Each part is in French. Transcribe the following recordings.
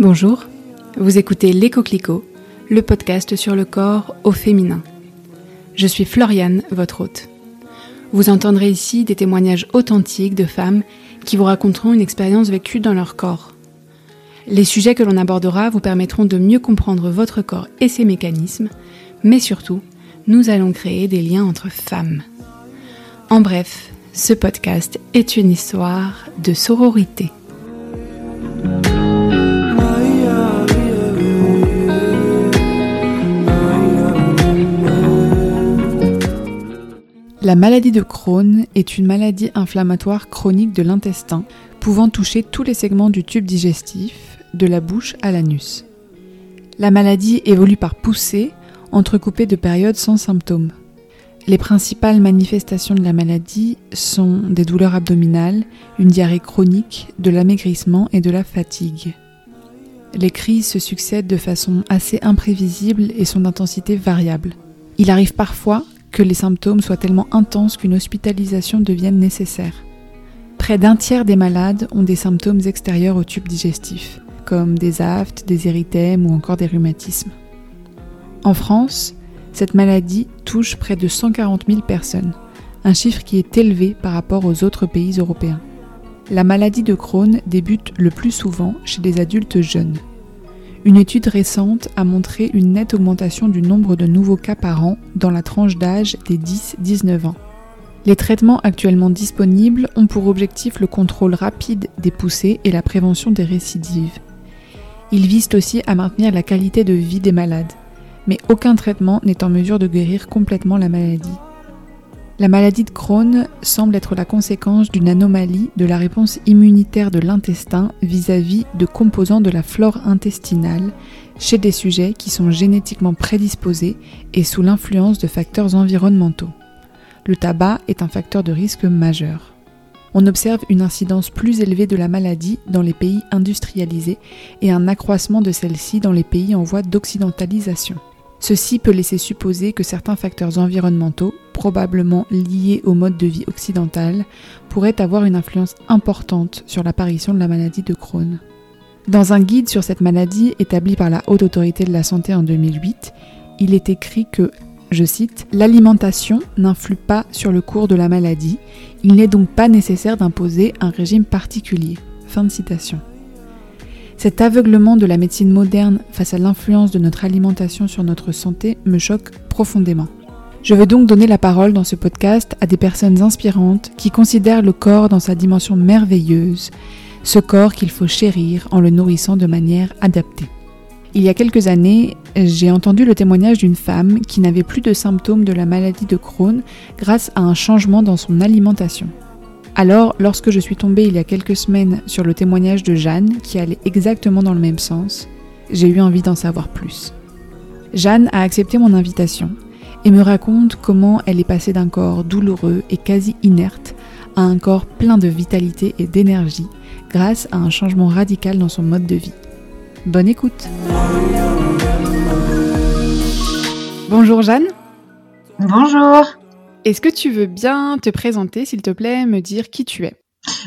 Bonjour, vous écoutez Les Coquelicots, le podcast sur le corps au féminin. Je suis Floriane, votre hôte. Vous entendrez ici des témoignages authentiques de femmes qui vous raconteront une expérience vécue dans leur corps. Les sujets que l'on abordera vous permettront de mieux comprendre votre corps et ses mécanismes, mais surtout, nous allons créer des liens entre femmes. En bref, ce podcast est une histoire de sororité. La maladie de Crohn est une maladie inflammatoire chronique de l'intestin, pouvant toucher tous les segments du tube digestif, de la bouche à l'anus. La maladie évolue par poussée, entrecoupée de périodes sans symptômes. Les principales manifestations de la maladie sont des douleurs abdominales, une diarrhée chronique, de l'amaigrissement et de la fatigue. Les crises se succèdent de façon assez imprévisible et sont d'intensité variable. Il arrive parfois que les symptômes soient tellement intenses qu'une hospitalisation devienne nécessaire. Près d'un tiers des malades ont des symptômes extérieurs au tube digestif, comme des aftes, des érythèmes ou encore des rhumatismes. En France, cette maladie touche près de 140 000 personnes, un chiffre qui est élevé par rapport aux autres pays européens. La maladie de Crohn débute le plus souvent chez des adultes jeunes. Une étude récente a montré une nette augmentation du nombre de nouveaux cas par an dans la tranche d'âge des 10-19 ans. Les traitements actuellement disponibles ont pour objectif le contrôle rapide des poussées et la prévention des récidives. Ils visent aussi à maintenir la qualité de vie des malades, mais aucun traitement n'est en mesure de guérir complètement la maladie. La maladie de Crohn semble être la conséquence d'une anomalie de la réponse immunitaire de l'intestin vis-à-vis de composants de la flore intestinale chez des sujets qui sont génétiquement prédisposés et sous l'influence de facteurs environnementaux. Le tabac est un facteur de risque majeur. On observe une incidence plus élevée de la maladie dans les pays industrialisés et un accroissement de celle-ci dans les pays en voie d'occidentalisation. Ceci peut laisser supposer que certains facteurs environnementaux, probablement liés au mode de vie occidental, pourraient avoir une influence importante sur l'apparition de la maladie de Crohn. Dans un guide sur cette maladie établi par la Haute Autorité de la Santé en 2008, il est écrit que, je cite, L'alimentation n'influe pas sur le cours de la maladie, il n'est donc pas nécessaire d'imposer un régime particulier. Fin de citation. Cet aveuglement de la médecine moderne face à l'influence de notre alimentation sur notre santé me choque profondément. Je veux donc donner la parole dans ce podcast à des personnes inspirantes qui considèrent le corps dans sa dimension merveilleuse, ce corps qu'il faut chérir en le nourrissant de manière adaptée. Il y a quelques années, j'ai entendu le témoignage d'une femme qui n'avait plus de symptômes de la maladie de Crohn grâce à un changement dans son alimentation. Alors, lorsque je suis tombée il y a quelques semaines sur le témoignage de Jeanne, qui allait exactement dans le même sens, j'ai eu envie d'en savoir plus. Jeanne a accepté mon invitation et me raconte comment elle est passée d'un corps douloureux et quasi inerte à un corps plein de vitalité et d'énergie grâce à un changement radical dans son mode de vie. Bonne écoute Bonjour Jeanne Bonjour est-ce que tu veux bien te présenter, s'il te plaît, me dire qui tu es?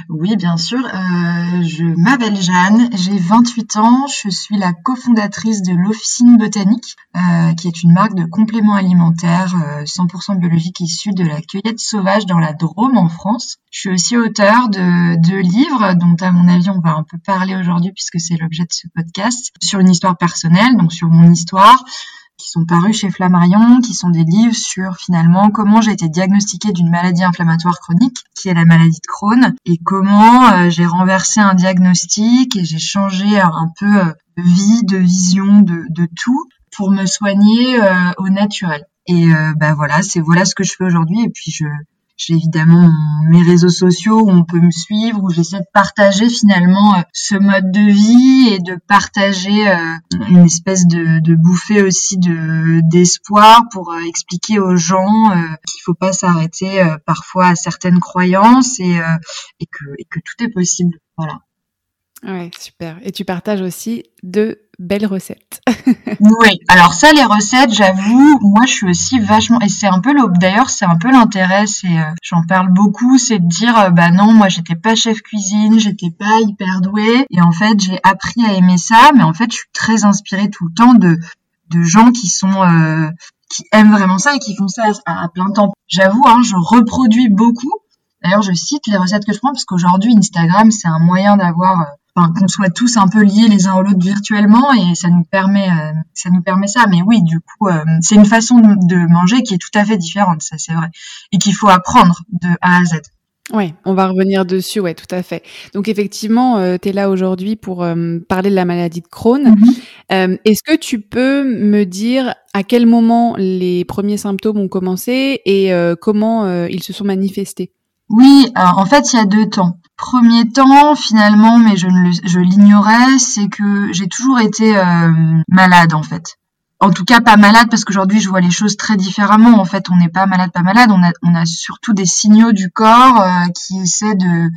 Oui, bien sûr. Euh, je m'appelle Jeanne, j'ai 28 ans, je suis la cofondatrice de l'Officine Botanique, euh, qui est une marque de compléments alimentaires 100% euh, biologiques issus de la cueillette sauvage dans la Drôme en France. Je suis aussi auteur de deux livres dont à mon avis on va un peu parler aujourd'hui puisque c'est l'objet de ce podcast, sur une histoire personnelle, donc sur mon histoire, qui sont parus chez Flammarion, qui sont des livres sur finalement comment j'ai été diagnostiquée d'une maladie inflammatoire chronique, qui est la maladie de Crohn, et comment euh, j'ai renversé un diagnostic et j'ai changé un peu euh, vie, de vision, de, de tout pour me soigner euh, au naturel. Et bah voilà, c'est voilà ce que je fais aujourd'hui. Et puis je j'ai évidemment mes réseaux sociaux où on peut me suivre, où j'essaie de partager finalement euh, ce mode de vie et de partager euh, une espèce de, bouffée aussi de d'espoir pour euh, expliquer aux gens qu'il faut pas s'arrêter parfois à certaines croyances et, et, que, et que tout est possible. Voilà. Ouais, super. Et tu partages aussi de belles recettes. oui, alors ça, les recettes, j'avoue, moi je suis aussi vachement, et c'est un peu l'aube d'ailleurs, c'est un peu l'intérêt, c'est, euh, j'en parle beaucoup, c'est de dire, euh, bah non, moi j'étais pas chef cuisine, j'étais pas hyper douée, et en fait j'ai appris à aimer ça, mais en fait je suis très inspirée tout le temps de, de gens qui sont, euh, qui aiment vraiment ça et qui font ça à, plein temps. J'avoue, hein, je reproduis beaucoup. D'ailleurs, je cite les recettes que je prends parce qu'aujourd'hui, Instagram, c'est un moyen d'avoir enfin, qu'on soit tous un peu liés les uns aux autres virtuellement et ça nous permet euh, ça nous permet ça mais oui du coup euh, c'est une façon de, manger qui est tout à fait différente ça c'est vrai et qu'il faut apprendre de A à Z. Oui, on va revenir dessus, ouais, tout à fait. Donc effectivement, euh, tu es là aujourd'hui pour parler de la maladie de Crohn. Mm-hmm. Est-ce que tu peux me dire à quel moment les premiers symptômes ont commencé et comment ils se sont manifestés? Oui, en fait, il y a deux temps premier temps, finalement, mais je, l'ignorais, c'est que j'ai toujours été euh, malade en fait. En tout cas, pas malade parce qu'aujourd'hui, je vois les choses très différemment. En fait, on n'est pas malade, pas malade. On a, on a surtout des signaux du corps euh, qui essaient de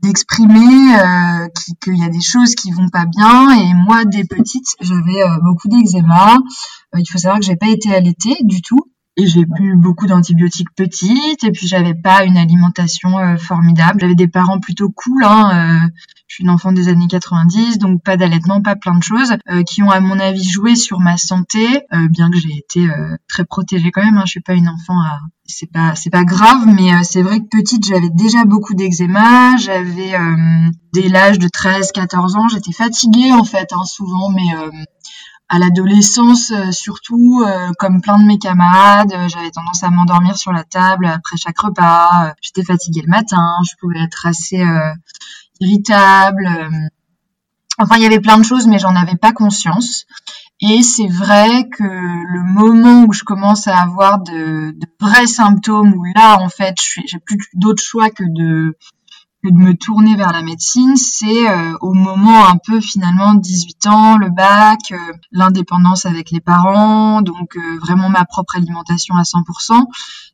d'exprimer euh, qu'il y a des choses qui vont pas bien. Et moi, dès petite, j'avais euh, beaucoup d'eczéma. il faut savoir que j'ai pas été allaitée du tout et j'ai bu beaucoup d'antibiotiques petites et puis j'avais pas une alimentation euh, formidable. J'avais des parents plutôt cool. Hein, euh, je suis une enfant des années 90, donc pas d'allaitement, pas plein de choses euh, qui ont à mon avis joué sur ma santé, bien que j'ai été très protégée quand même. Hein, je suis pas une enfant à c'est pas c'est pas grave mais c'est vrai que petite j'avais déjà beaucoup d'eczéma j'avais dès l'âge de 13 14 ans j'étais fatiguée en fait hein, souvent mais à l'adolescence, euh, surtout, euh, comme plein de mes camarades, euh, j'avais tendance à m'endormir sur la table après chaque repas. J'étais fatiguée le matin, je pouvais être assez irritable. Enfin, il y avait plein de choses, mais j'en avais pas conscience. Et c'est vrai que le moment où je commence à avoir de, de vrais symptômes, où là, en fait, j'ai plus d'autre choix que de de me tourner vers la médecine, c'est euh, au moment un peu finalement 18 ans, le bac, euh, l'indépendance avec les parents, donc euh, vraiment ma propre alimentation à 100%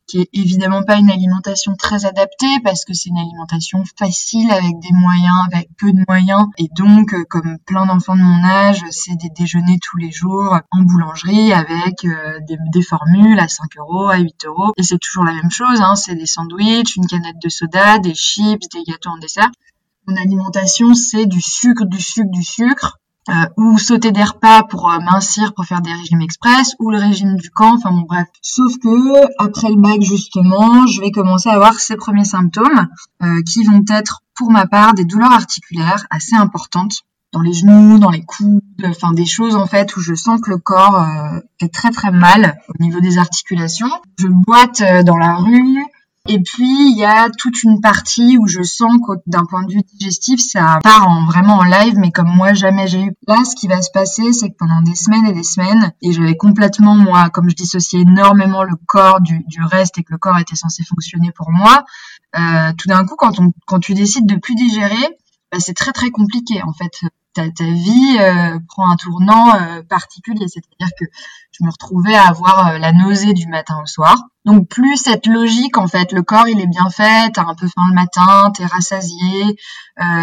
qui est évidemment pas une alimentation très adaptée parce que c'est une alimentation facile avec des moyens, avec peu de moyens. Et donc, euh, comme plein d'enfants de mon âge, c'est des déjeuners tous les jours en boulangerie avec euh, des, formules à 5 euros, à 8 euros. Et c'est toujours la même chose, hein, c'est des sandwichs, une canette de soda, des chips, des gâteaux en dessert. Mon alimentation, c'est du sucre, du sucre, du sucre euh, ou sauter des repas pour euh, mincir, pour faire des régimes express, ou le régime du camp, enfin bon bref. Sauf que après le bac justement, je vais commencer à avoir ces premiers symptômes euh, qui vont être pour ma part des douleurs articulaires assez importantes dans les genoux, dans les coudes, enfin des choses en fait où je sens que le corps euh, est très très mal au niveau des articulations. Je boite dans la rue, et puis, il y a toute une partie où je sens que d'un point de vue digestif, ça part en, vraiment en live, mais comme moi, jamais j'ai eu. Là, ce qui va se passer, c'est que pendant des semaines et des semaines, et j'avais complètement, moi, comme je dissociais énormément le corps du, du reste et que le corps était censé fonctionner pour moi, euh, tout d'un coup, quand, on, quand tu décides de plus digérer, bah, c'est très très compliqué en fait ta, ta vie euh, prend un tournant euh, particulier. C'est-à-dire que je me retrouvais à avoir euh, la nausée du matin au soir. Donc plus cette logique, en fait, le corps il est bien fait, t'as un peu faim le matin, t'es rassasié,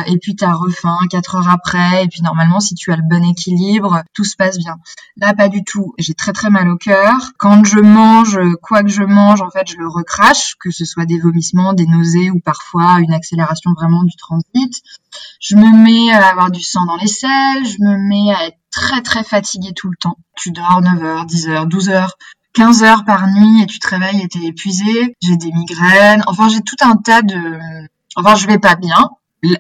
et puis t'as refaim quatre heures après, et puis normalement si tu as le bon équilibre, tout se passe bien. Là pas du tout, j'ai très très mal au cœur. Quand je mange, quoi que je mange, en fait je le recrache, que ce soit des vomissements, des nausées ou parfois une accélération vraiment du transit. Je me mets à avoir du sang dans les selles, je me mets à être très très fatiguée tout le temps. Tu dors 9 heures, 10 heures, 12 heures, 15 heures par nuit et tu te réveilles et t'es épuisé. J'ai des migraines. Enfin, j'ai tout un tas de... Enfin, je vais pas bien.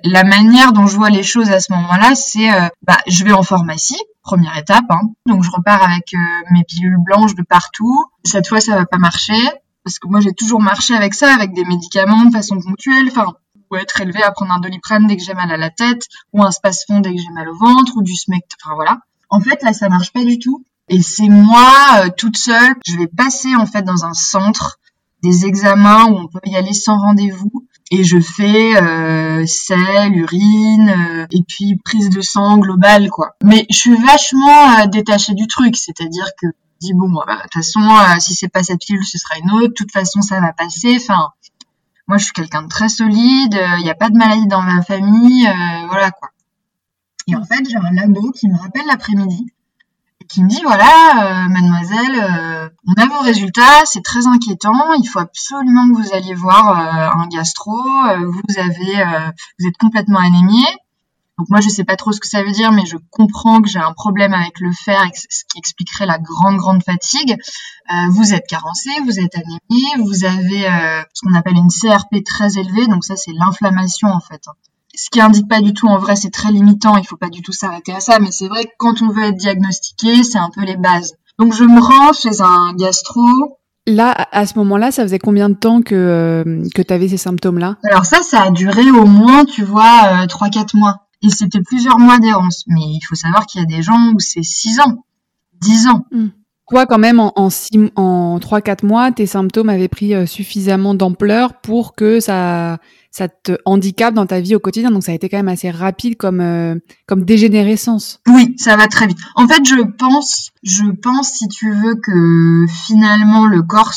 La manière dont je vois les choses à ce moment-là, c'est euh, bah, je vais en pharmacie, première étape. Hein. Donc je repars avec euh, mes pilules blanches de partout. Cette fois, ça va pas marcher parce que moi j'ai toujours marché avec ça, avec des médicaments de façon ponctuelle. Enfin, ou être élevé à prendre un doliprane dès que j'ai mal à la tête, ou un space-fond dès que j'ai mal au ventre, ou du smect, enfin voilà. En fait, là, ça marche pas du tout. Et c'est moi, euh, toute seule, je vais passer en fait dans un centre des examens où on peut y aller sans rendez-vous. Et je fais euh, sel, urine, euh, et puis prise de sang globale, quoi. Mais je suis vachement euh, détachée du truc, c'est-à-dire que je dis bon, bah, de toute façon, si c'est pas cette pilule, ce sera une autre. De toute façon, ça va passer. Enfin, moi, je suis quelqu'un de très solide. Il n'y a pas de maladie dans ma famille. Euh, voilà quoi. Et en fait, j'ai un labo qui me rappelle l'après-midi qui me dit voilà, euh, mademoiselle, euh, on a vos résultats, c'est très inquiétant, il faut absolument que vous alliez voir euh, un gastro, vous êtes complètement anémié. Donc moi je sais pas trop ce que ça veut dire, mais je comprends que j'ai un problème avec le fer, ce qui expliquerait la grande grande fatigue. vous êtes carencé, vous êtes anémié, vous avez ce qu'on appelle une CRP très élevée, donc ça c'est l'inflammation en fait. Hein ce qui indique pas du tout en vrai, c'est très limitant, il faut pas du tout s'arrêter à ça, mais c'est vrai que quand on veut être diagnostiqué, c'est un peu les bases. Donc je me rends chez un gastro. Là, à ce moment-là, ça faisait combien de temps que, euh, que tu avais ces symptômes-là? Alors ça, ça a duré au moins, tu vois, euh, 3-4 mois. Et c'était plusieurs mois d'errance. Mais il faut savoir qu'il y a des gens où c'est 6 ans, 10 ans. Hmm. Quoi, quand même, en, en, en 3-4 mois, tes symptômes avaient pris euh, suffisamment d'ampleur pour que ça ça te handicape dans ta vie au quotidien. Donc ça a été quand même assez rapide comme euh, comme dégénérescence. Oui, ça va très vite. En fait, je pense, je pense si tu veux que finalement le corps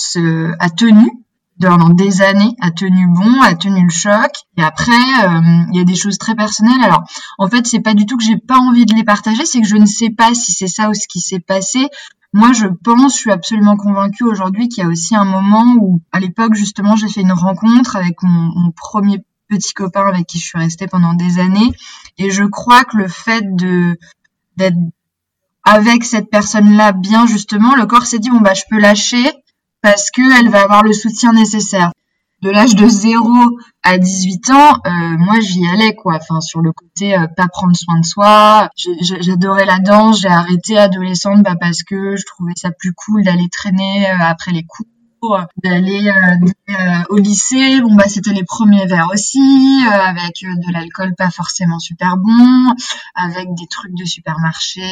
a tenu durant des années, a tenu bon, a tenu le choc. Et après, euh, il y a des choses très personnelles. Alors, en fait, c'est pas du tout que j'ai pas envie de les partager, c'est que je ne sais pas si c'est ça ou ce qui s'est passé. Moi, je pense, je suis absolument convaincue aujourd'hui qu'il y a aussi un moment où, à l'époque, justement, j'ai fait une rencontre avec mon, premier petit copain avec qui je suis restée pendant des années. Et je crois que le fait de d'être avec cette personne-là bien justement, le corps s'est dit bon bah je peux lâcher parce que elle va avoir le soutien nécessaire de l'âge de 0 à 18 ans, euh, moi j'y allais quoi. Enfin sur le côté euh, pas prendre soin de soi. J'adorais la danse. J'ai arrêté adolescente bah, parce que je trouvais ça plus cool d'aller traîner euh, après les cours, d'aller au lycée. Bon bah c'était les premiers verres aussi, avec de l'alcool pas forcément super bon, avec des trucs de supermarché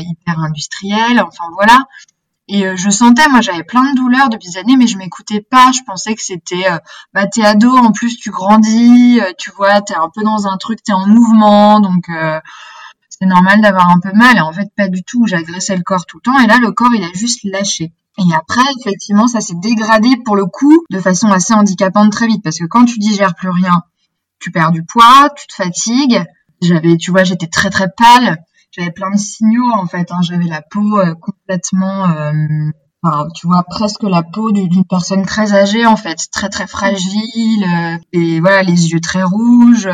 hyper industriels. Enfin voilà. Et euh, je sentais, moi j'avais plein de douleurs depuis des années, mais je m'écoutais pas. Je pensais que c'était, euh, bah t'es ado, en plus tu grandis, euh, tu vois, t'es un peu dans un truc, t'es en mouvement, donc c'est normal d'avoir un peu mal. Et en fait, pas du tout. J'agressais le corps tout le temps, et là le corps il a juste lâché. Et après, effectivement, ça s'est dégradé pour le coup de façon assez handicapante très vite, parce que quand tu digères plus rien, tu perds du poids, tu te fatigues. J'avais, tu vois, j'étais très très pâle j'avais plein de signaux en fait. Hein. J'avais la peau euh, complètement, euh, enfin, tu vois, presque la peau d'une personne très âgée en fait, très très fragile, euh, et voilà, les yeux très rouges.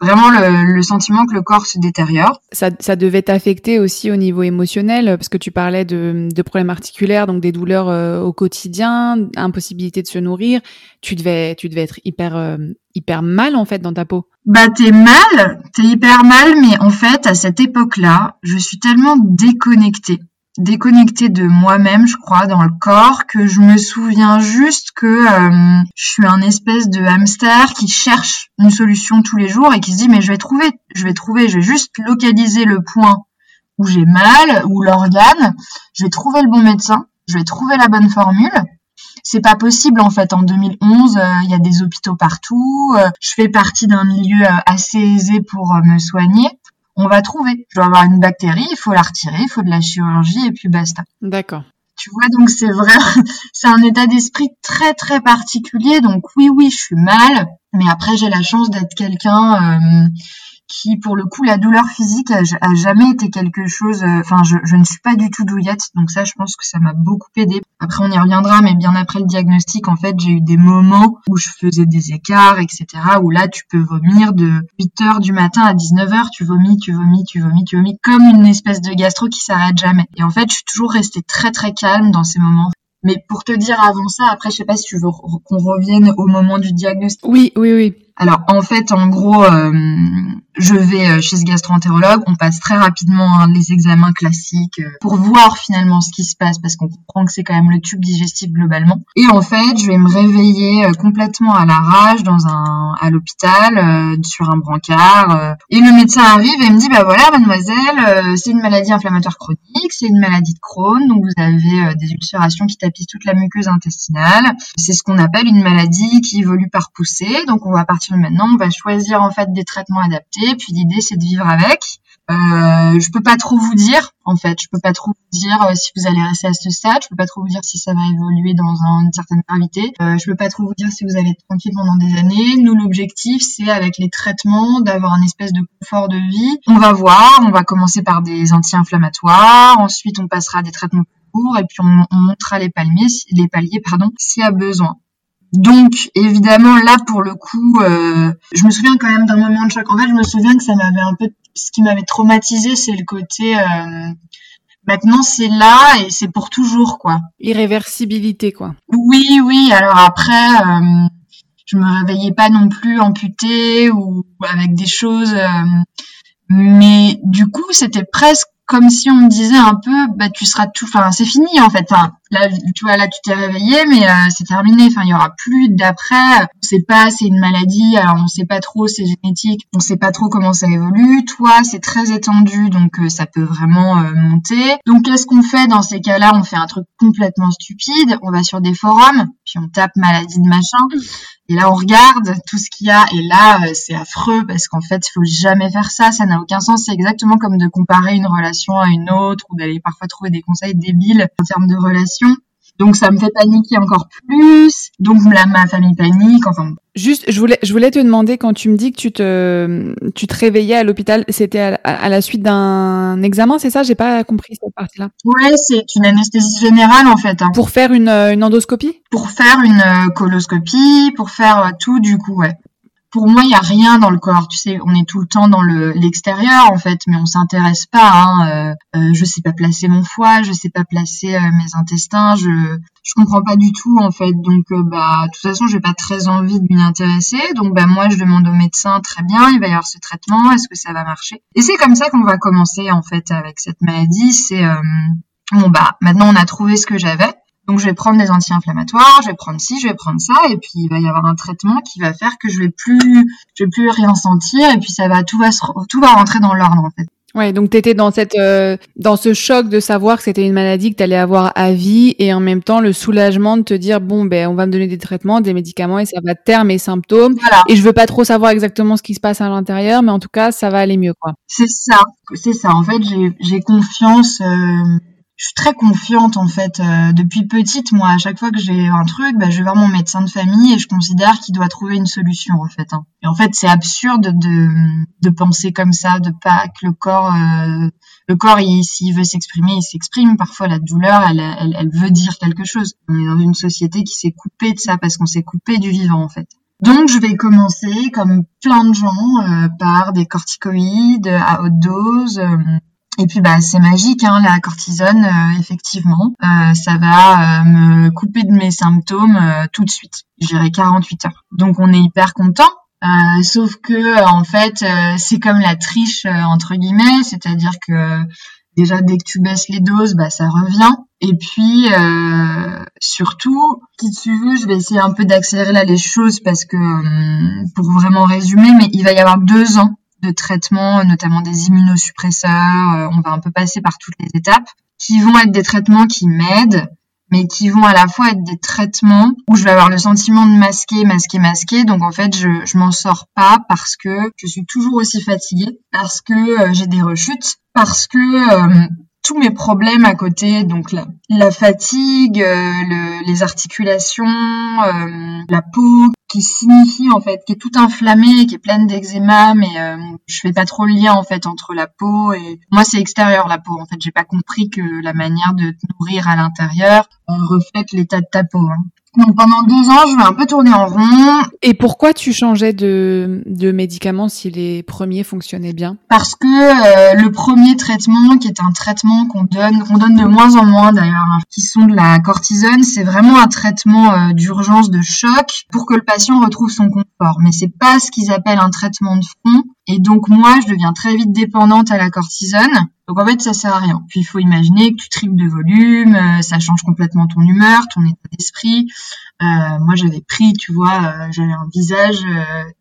vraiment le, le, sentiment que le corps se détériore. Ça, ça devait t'affecter aussi au niveau émotionnel, parce que tu parlais de, de problèmes articulaires, donc des douleurs au quotidien, impossibilité de se nourrir. Tu devais, tu devais être hyper hyper mal en fait dans ta peau. Bah t'es mal, t'es hyper mal, mais en fait à cette époque-là, je suis tellement déconnectée, déconnectée de moi-même, je crois, dans le corps, que je me souviens juste que euh, je suis un espèce de hamster qui cherche une solution tous les jours et qui se dit mais je vais trouver, je vais trouver, je vais juste localiser le point où j'ai mal, ou l'organe, je vais trouver le bon médecin, je vais trouver la bonne formule c'est pas possible en fait. En 2011, euh, il y a des hôpitaux partout. Euh, je fais partie d'un milieu euh, assez aisé pour me soigner. On va trouver. Je dois avoir une bactérie, il faut la retirer, il faut de la chirurgie et puis basta. D'accord. Tu vois, donc c'est vrai, c'est un état d'esprit très très particulier. Donc oui, oui, je suis mal, mais après j'ai la chance d'être quelqu'un qui, pour le coup, la douleur physique a, jamais été quelque chose. Euh, enfin, je, je, ne suis pas du tout douillette, donc ça, je pense que ça m'a beaucoup aidé. Après, on y reviendra, mais bien après le diagnostic, en fait, j'ai eu des moments où je faisais des écarts, etc. Où là, tu peux vomir de 8 heures du matin à 19 heures, tu vomis, tu vomis, tu vomis, tu vomis, comme une espèce de gastro qui s'arrête jamais. Et en fait, je suis toujours restée très très calme dans ces moments. Mais pour te dire avant ça, après, je sais pas si tu veux qu'on revienne au moment du diagnostic. Oui, oui, oui. Alors en fait, en gros, euh, je vais euh, chez ce gastro-entérologue, on passe très rapidement hein, les examens classiques euh, pour voir finalement ce qui se passe parce qu'on comprend que c'est quand même le tube digestif globalement. Et en fait, je vais me réveiller complètement à la rage dans un à l'hôpital sur un brancard et le médecin arrive et me dit bah voilà mademoiselle, c'est une maladie inflammatoire chronique, c'est une maladie de Crohn, donc vous avez des ulcérations qui tapissent toute la muqueuse intestinale. C'est ce qu'on appelle une maladie qui évolue par poussée, donc on va partir maintenant, on va choisir en fait des traitements adaptés. Puis l'idée, c'est de vivre avec. Euh, je peux pas trop vous dire, en fait. Je peux pas trop vous dire euh, si vous allez rester à ce stade. Je peux pas trop vous dire si ça va évoluer dans une certaine gravité. Euh, je peux pas trop vous dire si vous allez être tranquille pendant des années. Nous, l'objectif, c'est avec les traitements d'avoir un espèce de confort de vie. On va voir. On va commencer par des anti-inflammatoires. Ensuite, on passera à des traitements courts et puis on, on montera les paliers, les paliers, pardon, s'il y a besoin. Donc, évidemment, là, pour le coup, euh, je me souviens quand même d'un moment de choc. En fait, je me souviens que ça m'avait un peu... Ce qui m'avait traumatisé, c'est le côté... Euh, maintenant, c'est là et c'est pour toujours, quoi. Irréversibilité, quoi. Oui, oui. Alors après, euh, je me réveillais pas non plus amputée ou avec des choses... mais du coup, c'était presque comme si on me disait un peu, bah tu seras tout, enfin c'est fini en fait. Enfin, là, tu vois, là tu t'es réveillé, mais euh, c'est terminé. Enfin, il y aura plus d'après. On sait pas, c'est une maladie. Alors on sait pas trop, c'est génétique. On sait pas trop comment ça évolue. Toi, c'est très étendu, donc euh, ça peut vraiment euh, monter. Donc qu'est-ce qu'on fait dans ces cas-là? On fait un truc complètement stupide. On va sur des forums, puis on tape maladie de machin. Et là, on regarde tout ce qu'il y a, et là, euh, c'est affreux parce qu'en fait, il faut jamais faire ça. Ça n'a aucun sens. C'est exactement comme de comparer une relation à une autre ou d'aller parfois trouver des conseils débiles en termes de relation. Donc ça me fait paniquer encore plus. Donc ma famille panique. Enfin. Juste, je voulais, je voulais te demander quand tu me dis que tu te, tu te réveillais à l'hôpital, c'était à, la suite d'un examen, c'est ça? J'ai pas compris cette partie-là. Ouais, c'est une anesthésie générale en fait. Hein. Pour faire une, une endoscopie? Pour faire une euh, coloscopie, pour faire euh, tout du coup, ouais pour moi, il y a rien dans le corps. Tu sais, on est tout le temps dans le l'extérieur en fait, mais on s'intéresse pas. Hein. Euh, euh, je sais pas placer mon foie, je sais pas placer euh, mes intestins. Je je comprends pas du tout en fait. Donc euh, bah de toute façon, j'ai pas très envie de m'y intéresser. Donc bah moi, je demande au médecin très bien, il va y avoir ce traitement, est-ce que ça va marcher? Et c'est comme ça qu'on va commencer en fait avec cette maladie. C'est bon bah maintenant on a trouvé ce que j'avais. Donc je vais prendre des anti-inflammatoires, je vais prendre ci, je vais prendre ça, et puis il va y avoir un traitement qui va faire que je vais plus, je vais plus rien sentir, et puis ça va tout va tout va rentrer dans l'ordre en fait. Ouais, donc t'étais dans cette, euh, dans ce choc de savoir que c'était une maladie que t'allais avoir à vie, et en même temps le soulagement de te dire bon ben on va me donner des traitements, des médicaments, et ça va taire mes symptômes. Voilà. Et je veux pas trop savoir exactement ce qui se passe à l'intérieur, mais en tout cas ça va aller mieux quoi. C'est ça, c'est ça. En fait j'ai confiance. Euh je suis très confiante en fait. Euh, depuis petite moi à chaque fois que j'ai un truc bah, je vais voir mon médecin de famille et je considère qu'il doit trouver une solution en fait hein. et en fait c'est absurde de de penser comme ça de pas que le corps euh, le corps s'il veut s'exprimer il s'exprime. Parfois la douleur elle, elle, elle veut dire quelque chose. On est dans une société qui s'est coupée de ça parce qu'on s'est coupé du vivant en fait. Donc je vais commencer comme plein de gens euh, par des corticoïdes à haute dose et puis bah c'est magique, hein, la cortisone, euh, effectivement, euh, ça va euh, me couper de mes symptômes tout de suite. J'irai 48 heures. Donc on est hyper content. sauf que en fait c'est comme la triche entre guillemets, c'est-à-dire que déjà dès que tu baisses les doses, bah ça revient. Et puis surtout, si tu veux, je vais essayer un peu d'accélérer là les choses parce que pour vraiment résumer, mais il va y avoir deux ans de traitements, notamment des immunosuppresseurs. Euh, on va un peu passer par toutes les étapes, qui vont être des traitements qui m'aident, mais qui vont à la fois être des traitements où je vais avoir le sentiment de masquer, masquer, masquer. Donc en fait, je, je m'en sors pas parce que je suis toujours aussi fatiguée, parce que euh, j'ai des rechutes, parce que euh, tous mes problèmes à côté, donc la, la fatigue, le, les articulations, la peau, qui signifie en fait, qui est tout inflammée, qui est pleine d'eczéma, mais euh, je fais pas trop le lien en fait entre la peau et moi c'est extérieur la peau. En fait, j'ai pas compris que la manière de te nourrir à l'intérieur euh, reflète l'état de ta peau. Hein. Donc pendant deux ans, je vais un peu tourner en rond. Et pourquoi tu changeais de, de médicaments si les premiers fonctionnaient bien? Parce que euh, le premier traitement, qui est un traitement qu'on donne, qu'on donne de moins en moins d'ailleurs, hein, qui sont de la cortisone, c'est vraiment un traitement euh, d'urgence de choc pour que le patient retrouve son confort. Mais c'est pas ce qu'ils appellent un traitement de fond. Et donc moi, je deviens très vite dépendante à la cortisone. Donc en fait, ça sert à rien. Puis il faut imaginer que tu triples de volume, euh, ça change complètement ton humeur, ton état d'esprit. Euh, moi, j'avais pris, tu vois, euh, j'avais un visage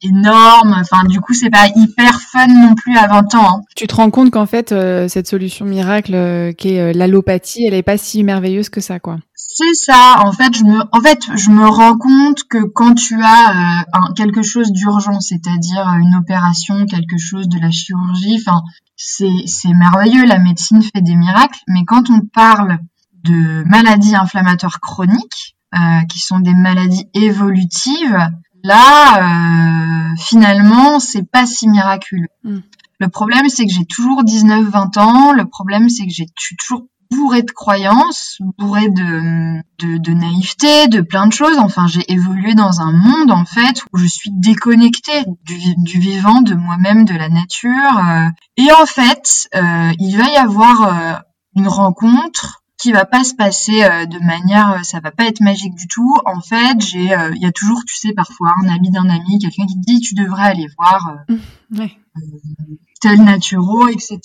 énorme. Enfin, du coup, c'est pas hyper fun non plus à 20 ans. Hein. Tu te rends compte qu'en fait, cette solution miracle qui est l'allopathie, elle est pas si merveilleuse que ça, quoi. C'est ça. En fait, je me, en fait, je me rends compte que quand tu as euh, quelque chose d'urgent, c'est-à-dire une opération, quelque chose de la chirurgie, enfin, c'est c'est merveilleux. La médecine fait des miracles. Mais quand on parle de maladies inflammatoires chroniques, euh, qui sont des maladies évolutives, là, euh, finalement, c'est pas si miraculeux. Mm. Le problème, c'est que j'ai toujours 19-20 ans. Le problème, c'est que j'ai toujours bourré de croyances, bourré de, de, de, naïveté, de plein de choses. Enfin, j'ai évolué dans un monde en fait où je suis déconnectée du, du vivant, de moi-même, de la nature. Euh. et en fait, euh, il va y avoir euh, une rencontre qui va pas se passer de manière, ça va pas être magique du tout. En fait, j'ai, il y a toujours, tu sais, parfois un ami d'un ami, quelqu'un qui te dit tu devrais aller voir. Mmh, ouais tels naturaux, etc.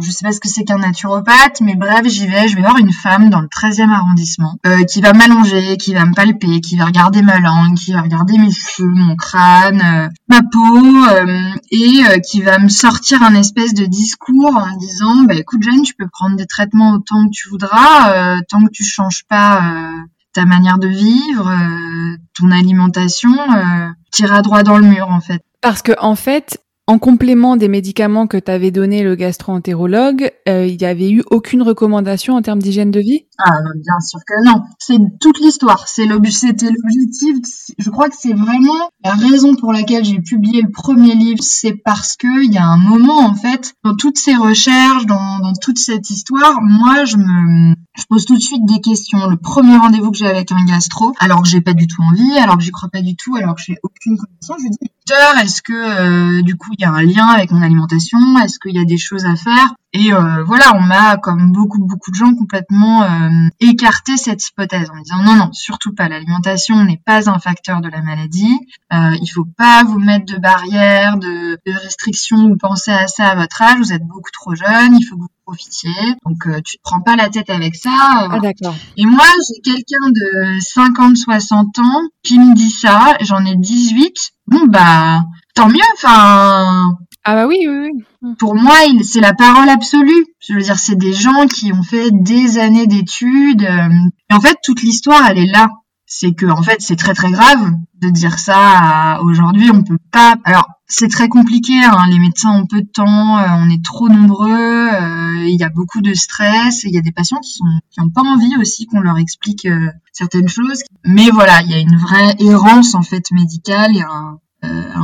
Je sais pas ce que c'est qu'un naturopathe, mais bref, j'y vais. Je vais voir une femme dans le 13e arrondissement euh, qui va m'allonger, qui va me palper, qui va regarder ma langue, qui va regarder mes cheveux, mon crâne, euh, ma peau, euh, et qui va me sortir un espèce de discours en disant, bah écoute Jeanne, tu peux prendre des traitements autant que tu voudras, tant que tu changes pas ta manière de vivre, ton alimentation, tu iras droit dans le mur en fait. Parce que en fait, en complément des médicaments que t'avait donné le gastro-entérologue, euh, il n'y avait eu aucune recommandation en termes d'hygiène de vie? Ah bien sûr que non. C'est toute l'histoire. C'était l'objectif. Je crois que c'est vraiment la raison pour laquelle j'ai publié le premier livre. C'est parce que il y a un moment en fait dans toutes ces recherches, dans, toute cette histoire, moi je me je pose tout de suite des questions. Le premier rendez-vous que j'ai avec un gastro, alors que j'ai pas du tout envie, alors que j'y crois pas du tout, alors que j'ai aucune connaissance, je dis est-ce que euh, du coup y a un lien avec mon alimentation Est-ce qu'il y a des choses à faire? Et euh, voilà, on m'a, comme beaucoup beaucoup de gens, complètement euh, écarté cette hypothèse en me disant non non, surtout pas. L'alimentation n'est pas un facteur de la maladie. Euh, il faut pas vous mettre de barrières, de, de restrictions ou penser à ça à votre âge. Vous êtes beaucoup trop jeune. Il faut que vous profitiez. Donc tu te prends pas la tête avec ça. Ah d'accord. Et moi j'ai quelqu'un de 50-60 ans qui me dit ça. J'en ai 18 bon bah tant mieux. Enfin. Ah bah oui, oui, oui. Pour moi, c'est la parole absolue. Je veux dire, c'est des gens qui ont fait des années d'études. Euh, et en fait, toute l'histoire, elle est là. C'est que, en fait, c'est très très grave de dire ça aujourd'hui. On peut pas. Alors, c'est très compliqué. Hein. Les médecins ont peu de temps. Euh, on est trop nombreux. Euh, il y a beaucoup de stress. Il y a des patients qui sont qui ont pas envie aussi qu'on leur explique certaines choses. Mais voilà, il y a une vraie errance en fait médicale. un euh, un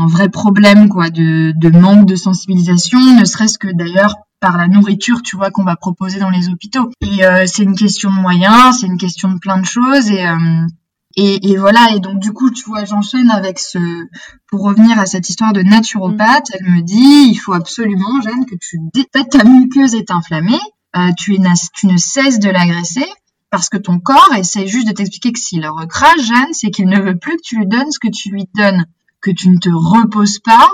vrai problème quoi de, de manque de sensibilisation, ne serait-ce que d'ailleurs par la nourriture, tu vois, qu'on va proposer dans les hôpitaux. Et euh, c'est une question de moyens, c'est une question de plein de choses. Et, euh, et, et, voilà, et donc du coup, tu vois, j'enchaîne avec ce... Pour revenir à cette histoire de naturopathe, elle me dit, il faut absolument, Jeanne, que tu... Ta muqueuse est inflammée, euh, tu, es, tu ne cesses de l'agresser, parce que ton corps essaie juste de t'expliquer que s'il recrache, Jeanne, c'est qu'il ne veut plus que tu lui donnes ce que tu lui donnes que tu ne te reposes pas,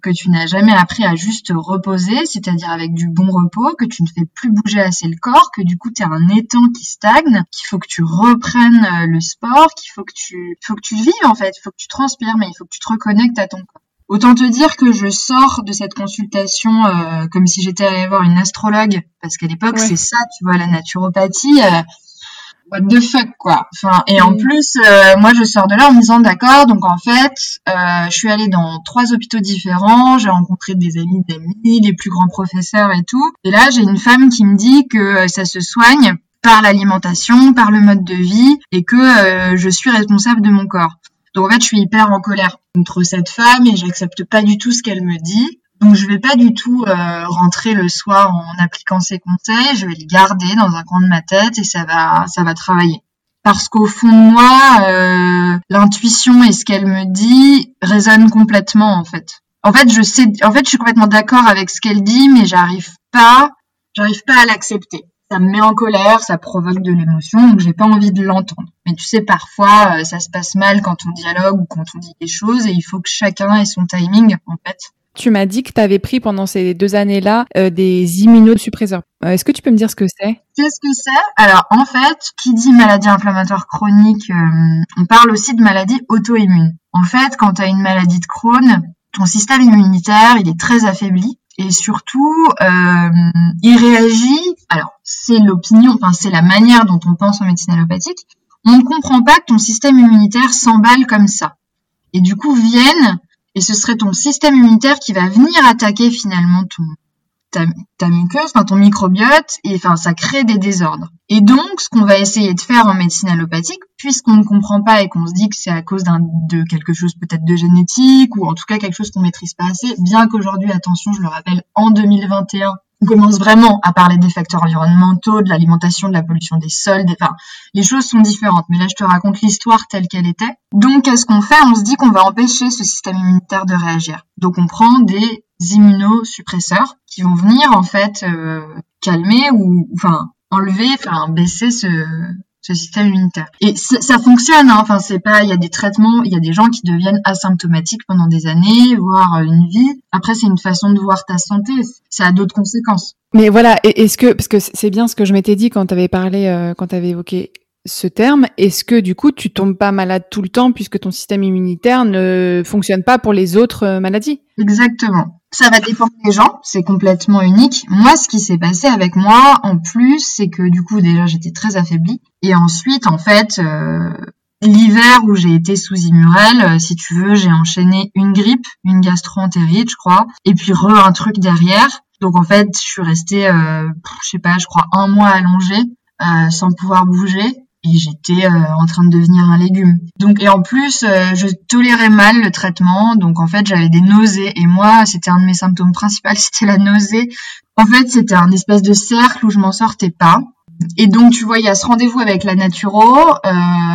que tu n'as jamais appris à juste reposer, c'est-à-dire avec du bon repos, que tu ne fais plus bouger assez le corps, que du coup tu as un étang qui stagne, qu'il faut que tu reprennes euh, le sport, qu'il faut que tu faut que tu vives en fait, il faut que tu transpires, mais il faut que tu te reconnectes à ton corps. Autant te dire que je sors de cette consultation euh, comme si j'étais allée voir une astrologue, parce qu'à l'époque c'est ça, tu vois, la naturopathie. Euh, what the fuck quoi. Enfin et en mm. plus euh, moi je sors de là en me disant d'accord donc en fait euh, je suis allée dans trois hôpitaux différents, j'ai rencontré des amis d'amis, les plus grands professeurs et tout et là j'ai une femme qui me dit que euh, ça se soigne par l'alimentation, par le mode de vie et que je suis responsable de mon corps. Donc en fait je suis hyper en colère contre cette femme et j'accepte pas du tout ce qu'elle me dit. Donc je vais pas du tout euh, rentrer le soir en appliquant ces conseils, je vais les garder dans un coin de ma tête et ça va ça va travailler. Parce qu'au fond de moi, euh, l'intuition et ce qu'elle me dit résonnent complètement en fait. En fait, je sais en fait, je suis complètement d'accord avec ce qu'elle dit mais j'arrive pas j'arrive pas à l'accepter. Ça me met en colère, ça provoque de l'émotion, donc j'ai pas envie de l'entendre. Mais tu sais, parfois, euh, ça se passe mal quand on dialogue ou quand on dit des choses, et il faut que chacun ait son timing, en fait. Tu m'as dit que tu avais pris pendant ces deux années-là euh, des immunosuppresseurs. Euh, est-ce que tu peux me dire ce que c'est? Qu'est-ce que c'est? Alors en fait, qui dit maladie inflammatoire chronique, euh, on parle aussi de maladie auto-immune. En fait, quand tu as une maladie de Crohn, ton système immunitaire, il est très affaibli et surtout euh, il réagit. Alors c'est l'opinion, enfin c'est la manière dont on pense en médecine allopathique. On ne comprend pas que ton système immunitaire s'emballe comme ça. Et du coup viennent et ce serait ton système immunitaire qui va venir attaquer finalement ton ta, ta muqueuse, enfin ton microbiote, et enfin ça crée des désordres. Et donc, ce qu'on va essayer de faire en médecine allopathique, puisqu'on ne comprend pas et qu'on se dit que c'est à cause d'un de quelque chose peut-être de génétique ou en tout cas quelque chose qu'on maîtrise pas assez, bien qu'aujourd'hui, attention, je le rappelle, en 2021, on commence vraiment à parler des facteurs environnementaux, de l'alimentation, de la pollution des sols, des... enfin, les choses sont différentes. Mais là, je te raconte l'histoire telle qu'elle était. Donc, qu'est-ce qu'on fait? On se dit qu'on va empêcher ce système immunitaire de réagir. Donc, on prend des immunosuppresseurs qui vont venir en fait euh, calmer ou enfin enlever, enfin baisser ce, ce système immunitaire. Et ça fonctionne, hein. enfin c'est pas, il y a des traitements, il y a des gens qui deviennent asymptomatiques pendant des années, voire une vie. Après c'est une façon de voir ta santé, ça a d'autres conséquences. Mais voilà, est-ce que parce que c'est bien ce que je m'étais dit quand tu avais parlé, euh, quand tu avais évoqué ce terme, est-ce que du coup tu tombes pas malade tout le temps puisque ton système immunitaire ne fonctionne pas pour les autres euh, maladies? Exactement. Ça va dépendre des gens, c'est complètement unique. Moi, ce qui s'est passé avec moi, en plus, c'est que du coup, déjà, j'étais très affaiblie. Et ensuite, en fait, euh, l'hiver où j'ai été sous Immurel, euh, si tu veux, j'ai enchaîné une grippe, une gastro-entérite, je crois, et puis re un truc derrière. Donc en fait, je suis restée, je sais pas, je crois un mois allongée, sans pouvoir bouger j'étais euh, en train de devenir un légume. Donc et en plus euh, je tolérais mal le traitement, donc en fait j'avais des nausées et moi c'était un de mes symptômes principaux, c'était la nausée. En fait c'était un espèce de cercle où je m'en sortais pas. Et donc tu vois il y a ce rendez-vous avec la naturo, euh,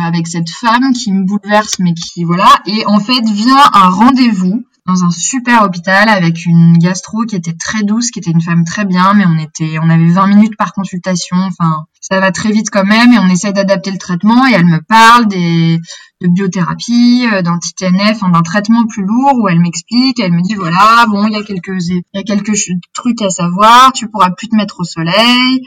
avec cette femme qui me bouleverse mais qui voilà et en fait vient un rendez-vous dans un super hôpital avec une gastro qui était très douce, qui était une femme très bien, mais on était, on avait 20 minutes par consultation. Enfin, ça va très vite quand même et on essaie d'adapter le traitement et elle me parle des, de biothérapie, euh, d'anti-TNF, d'un traitement plus lourd où elle m'explique, elle me dit voilà, bon, il y a quelques, il y a quelques trucs à savoir, tu pourras plus te mettre au soleil.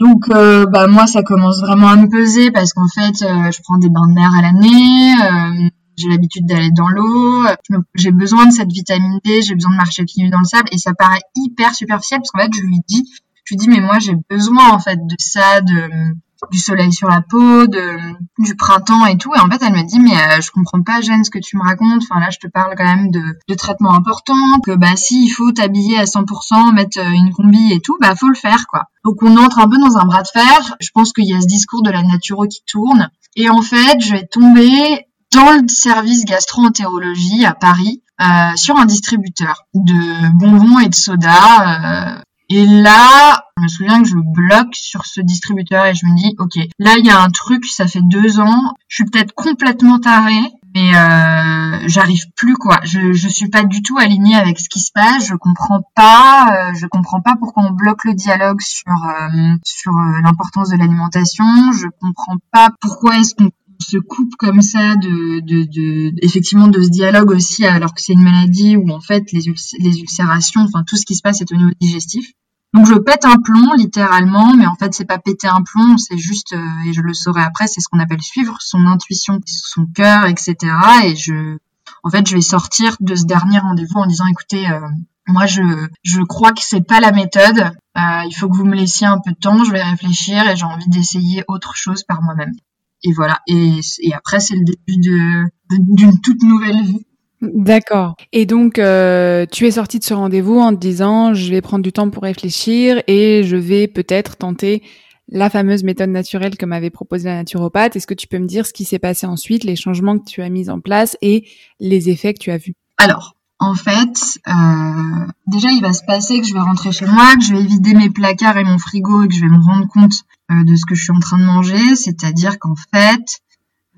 Donc, euh, bah moi, ça commence vraiment à me peser parce qu'en fait, euh, je prends des bains de mer à l'année j'ai l'habitude d'aller dans l'eau, j'ai besoin de cette vitamine D, j'ai besoin de marcher pieds nus dans le sable et ça paraît hyper superficiel parce qu'en fait je lui dis, je lui dis mais moi j'ai besoin en fait de ça, de du soleil sur la peau, de du printemps et tout. Et en fait elle me dit mais euh, je comprends pas Jeanne ce que tu me racontes, enfin là je te parle quand même de, traitements importants, que bah si il faut t'habiller à 100%, mettre euh, une combi et tout, bah faut le faire quoi. Donc on entre un peu dans un bras de fer, je pense qu'il y a ce discours de la naturo qui tourne. Et en fait je vais tomber dans le service gastro-entérologie à Paris euh, sur un distributeur de bonbons et de soda. Euh, et là, je me souviens que je bloque sur ce distributeur et je me dis, ok, là il y a un truc, ça fait deux ans, je suis peut-être complètement tarée, mais euh, j'arrive plus quoi. Je je suis pas du tout alignée avec ce qui se passe. Je comprends pas. Euh, je comprends pas pourquoi on bloque le dialogue sur euh, sur euh, l'importance de l'alimentation. Je comprends pas pourquoi est-ce qu'on se coupe comme ça de, de, de, effectivement de ce dialogue aussi alors que c'est une maladie où en fait les, ulcérations, enfin tout ce qui se passe est au niveau digestif. Donc je pète un plomb littéralement, mais en fait c'est pas péter un plomb, c'est juste euh, et je le saurai après, c'est ce qu'on appelle suivre son intuition, son cœur, etc. Et je, en fait, je vais sortir de ce dernier rendez-vous en disant écoutez, euh, moi je je crois que c'est pas la méthode. Euh, il faut que vous me laissiez un peu de temps, je vais réfléchir et j'ai envie d'essayer autre chose par moi-même et voilà. Et, et après, c'est le début de, d'une toute nouvelle vie. D'accord. Et donc, euh, tu es sortie de ce rendez-vous en te disant, je vais prendre du temps pour réfléchir et je vais peut-être tenter la fameuse méthode naturelle que m'avait proposée la naturopathe. Est-ce que tu peux me dire ce qui s'est passé ensuite, les changements que tu as mis en place et les effets que tu as vus? Alors, en fait, euh, déjà, il va se passer que je vais rentrer chez moi, que je vais vider mes placards et mon frigo et que je vais me rendre compte euh, de ce que je suis en train de manger. C'est-à-dire qu'en fait,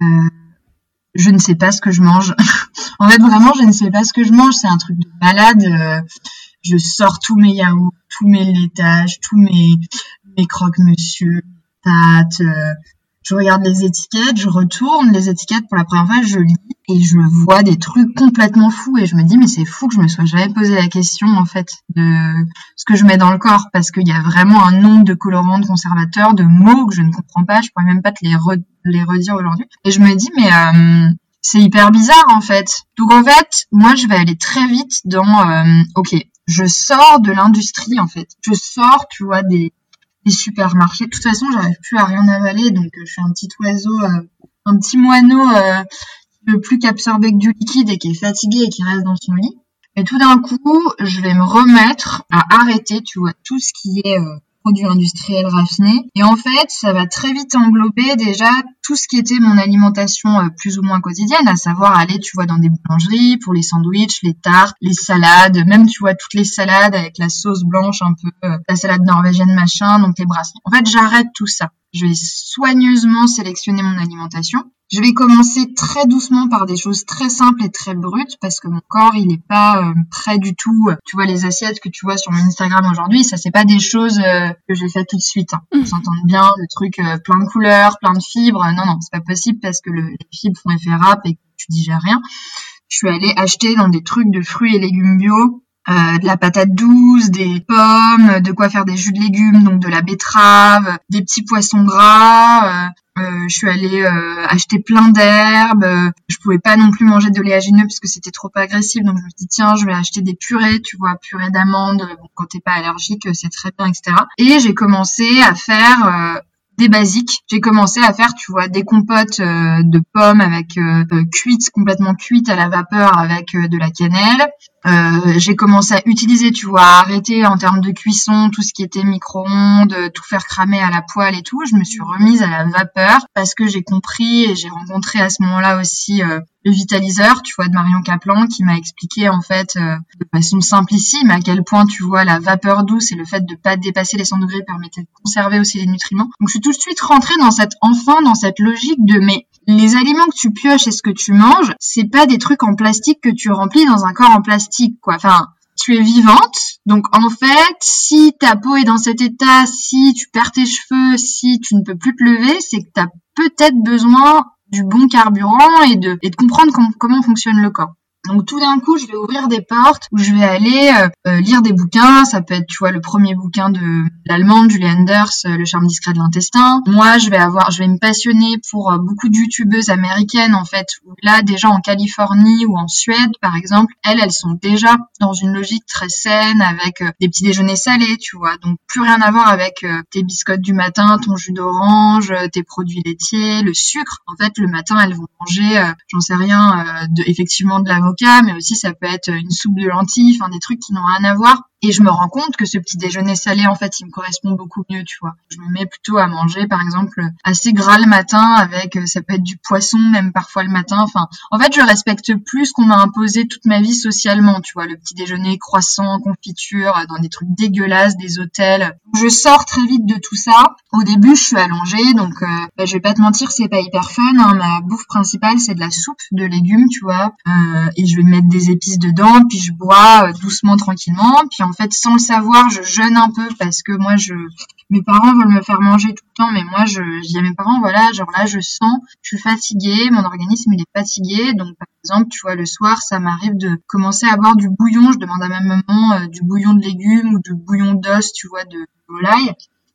euh, je ne sais pas ce que je mange. en fait, vraiment, je ne sais pas ce que je mange. C'est un truc de malade. je sors tous mes yaourts, tous mes laitages, tous mes, mes croque-monsieur, pâtes, je regarde les étiquettes, je retourne les étiquettes pour la première fois, je lis et je vois des trucs complètement fous et je me dis mais c'est fou que je me sois jamais posé la question en fait de ce que je mets dans le corps parce qu'il y a vraiment un nombre de colorants, de conservateurs, de mots que je ne comprends pas, je pourrais même pas te les, redire aujourd'hui. Et je me dis mais euh, c'est hyper bizarre en fait. Donc en fait, moi je vais aller très vite dans euh, ok, je sors de l'industrie en fait. Je sors, tu vois, des, des supermarchés. De toute façon, j'arrive plus à rien avaler, donc je suis un petit oiseau, un petit moineau qui veut plus qu'absorber que du liquide et qui est fatigué et qui reste dans son lit. Et tout d'un coup, je vais me remettre à arrêter, tu vois, tout ce qui est produits industriels raffinés. Et en fait, ça va très vite englober déjà tout ce qui était mon alimentation euh, plus ou moins quotidienne, à savoir aller, tu vois, dans des boulangeries pour les sandwichs, les tartes, les salades, même, tu vois, toutes les salades avec la sauce blanche un peu, euh, la salade norvégienne machin, donc les brasseries. En fait, j'arrête tout ça. Je vais soigneusement sélectionner mon alimentation. Je vais commencer très doucement par des choses très simples et très brutes parce que mon corps il n'est pas euh, prêt du tout. Tu vois les assiettes que tu vois sur mon Instagram aujourd'hui, ça c'est pas des choses euh, que j'ai fait tout de suite. Hein. Mmh. Vous bien, le truc euh, plein de couleurs, plein de fibres. Non non, c'est pas possible parce que le, les fibres font effet rap et que tu digères rien. Je suis allée acheter dans des trucs de fruits et légumes bio euh, de la patate douce, des pommes, de quoi faire des jus de légumes, donc de la betterave, des petits poissons gras. Euh, euh je suis allée euh, acheter plein d'herbes. Je pouvais pas non plus manger de léagineux parce que c'était trop agressif, donc je me dis tiens, je vais acheter des purées, tu vois, purée d'amandes. Bon, quand t'es pas allergique, c'est très bien, etc. Et j'ai commencé à faire des basiques. J'ai commencé à faire, tu vois, des compotes de pommes avec euh, cuites, complètement cuites à la vapeur avec de la cannelle. Euh, j'ai commencé à utiliser, tu vois, à arrêter en termes de cuisson tout ce qui était micro-ondes, tout faire cramer à la poêle et tout. Je me suis remise à la vapeur parce que j'ai compris et j'ai rencontré à ce moment-là aussi euh, le vitaliseur, tu vois, de Marion Kaplan, qui m'a expliqué en fait euh, de façon simplissime à quel point, tu vois, la vapeur douce et le fait de pas dépasser les 100 degrés permettait de conserver aussi les nutriments. Donc je suis tout de suite rentrée dans cette, enfin, dans cette logique de mais les aliments que tu pioches et ce que tu manges, c'est pas des trucs en plastique que tu remplis dans un corps en plastique, Enfin, tu es vivante, donc en fait, si ta peau est dans cet état, si tu perds tes cheveux, si tu ne peux plus te lever, c'est que tu as peut-être besoin du bon carburant et de, et de comprendre comment fonctionne le corps. Donc tout d'un coup, je vais ouvrir des portes où je vais aller euh, euh, lire des bouquins. Ça peut être, tu vois, le premier bouquin de l'allemande Julie Anders, euh, Le charme discret de l'intestin. Moi, je vais avoir, je vais me passionner pour beaucoup de youtubeuses américaines en fait. Où là, déjà en Californie ou en Suède, par exemple, elles, elles sont déjà dans une logique très saine avec des petits déjeuners salés, tu vois. Donc plus rien à voir avec tes biscottes du matin, ton jus d'orange, tes produits laitiers, le sucre. En fait, le matin, elles vont manger, j'en sais rien, de, effectivement de mais aussi ça peut être une soupe de lentilles, enfin des trucs qui n'ont rien à voir. Et je me rends compte que ce petit déjeuner salé, en fait, il me correspond beaucoup mieux, tu vois. Je me mets plutôt à manger, par exemple, assez gras le matin avec, euh, ça peut être du poisson, même parfois le matin. Enfin, en fait, je respecte plus ce qu'on m'a imposé toute ma vie socialement, tu vois. Le petit déjeuner croissant, confiture, dans des trucs dégueulasses, des hôtels. Je sors très vite de tout ça. Au début, je suis allongée, donc euh, bah, je vais pas te mentir, c'est pas hyper fun. Hein. Ma bouffe principale, c'est de la soupe de légumes, tu vois. Euh, et je vais mettre des épices dedans, puis je bois doucement, tranquillement. Puis fait, sans le savoir, je jeûne un peu parce que moi, je, mes parents veulent me faire manger tout le temps, mais moi, je, dis à mes parents, voilà, genre là, je sens, je suis fatiguée, mon organisme, il est fatigué. Donc, par exemple, tu vois, le soir, ça m'arrive de commencer à boire du bouillon. Je demande à ma maman euh, du bouillon de légumes ou du bouillon d'os, tu vois, de volaille.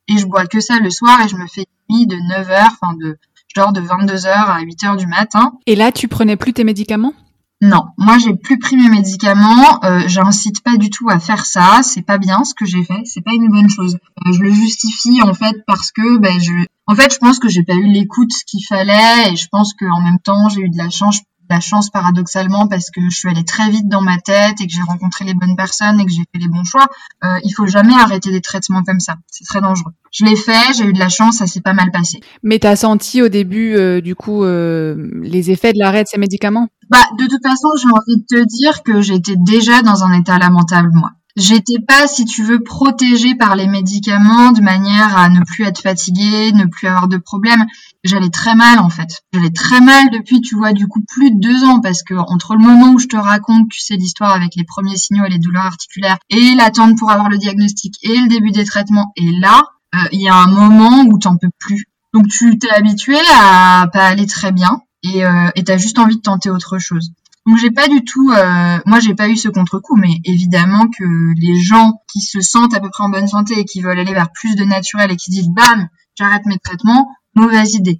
Et je bois que ça le soir et je me fais nuit de 9h, enfin de, genre de 22h à 8h du matin. Et là, tu prenais plus tes médicaments? Non, moi j'ai plus pris mes médicaments. Euh, J'incite pas du tout à faire ça. C'est pas bien ce que j'ai fait. C'est pas une bonne chose. Euh, je le justifie en fait parce que ben je, en fait je pense que j'ai pas eu l'écoute qu'il fallait et je pense qu'en même temps j'ai eu de la chance la chance paradoxalement parce que je suis allée très vite dans ma tête et que j'ai rencontré les bonnes personnes et que j'ai fait les bons choix. Euh, il faut jamais arrêter des traitements comme ça. C'est très dangereux. Je l'ai fait, j'ai eu de la chance, ça s'est pas mal passé. Mais t'as senti au début, euh, du coup, euh, les effets de l'arrêt de ces médicaments? Bah, de toute façon, j'ai envie de te dire que j'étais déjà dans un état lamentable, moi. J'étais pas, si tu veux, protégée par les médicaments de manière à ne plus être fatiguée, ne plus avoir de problèmes. J'allais très mal en fait. J'allais très mal depuis, tu vois, du coup plus de deux ans parce que entre le moment où je te raconte, tu sais, l'histoire avec les premiers signaux et les douleurs articulaires et l'attente pour avoir le diagnostic et le début des traitements et là, euh, il y a un moment où t'en peux plus. Donc tu t'es habitué à pas aller très bien et euh, t'as juste envie de tenter autre chose. Donc j'ai pas du tout, euh, moi j'ai pas eu ce contre-coup, mais évidemment que les gens qui se sentent à peu près en bonne santé et qui veulent aller vers plus de naturel et qui disent bam, j'arrête mes traitements, mauvaise idée.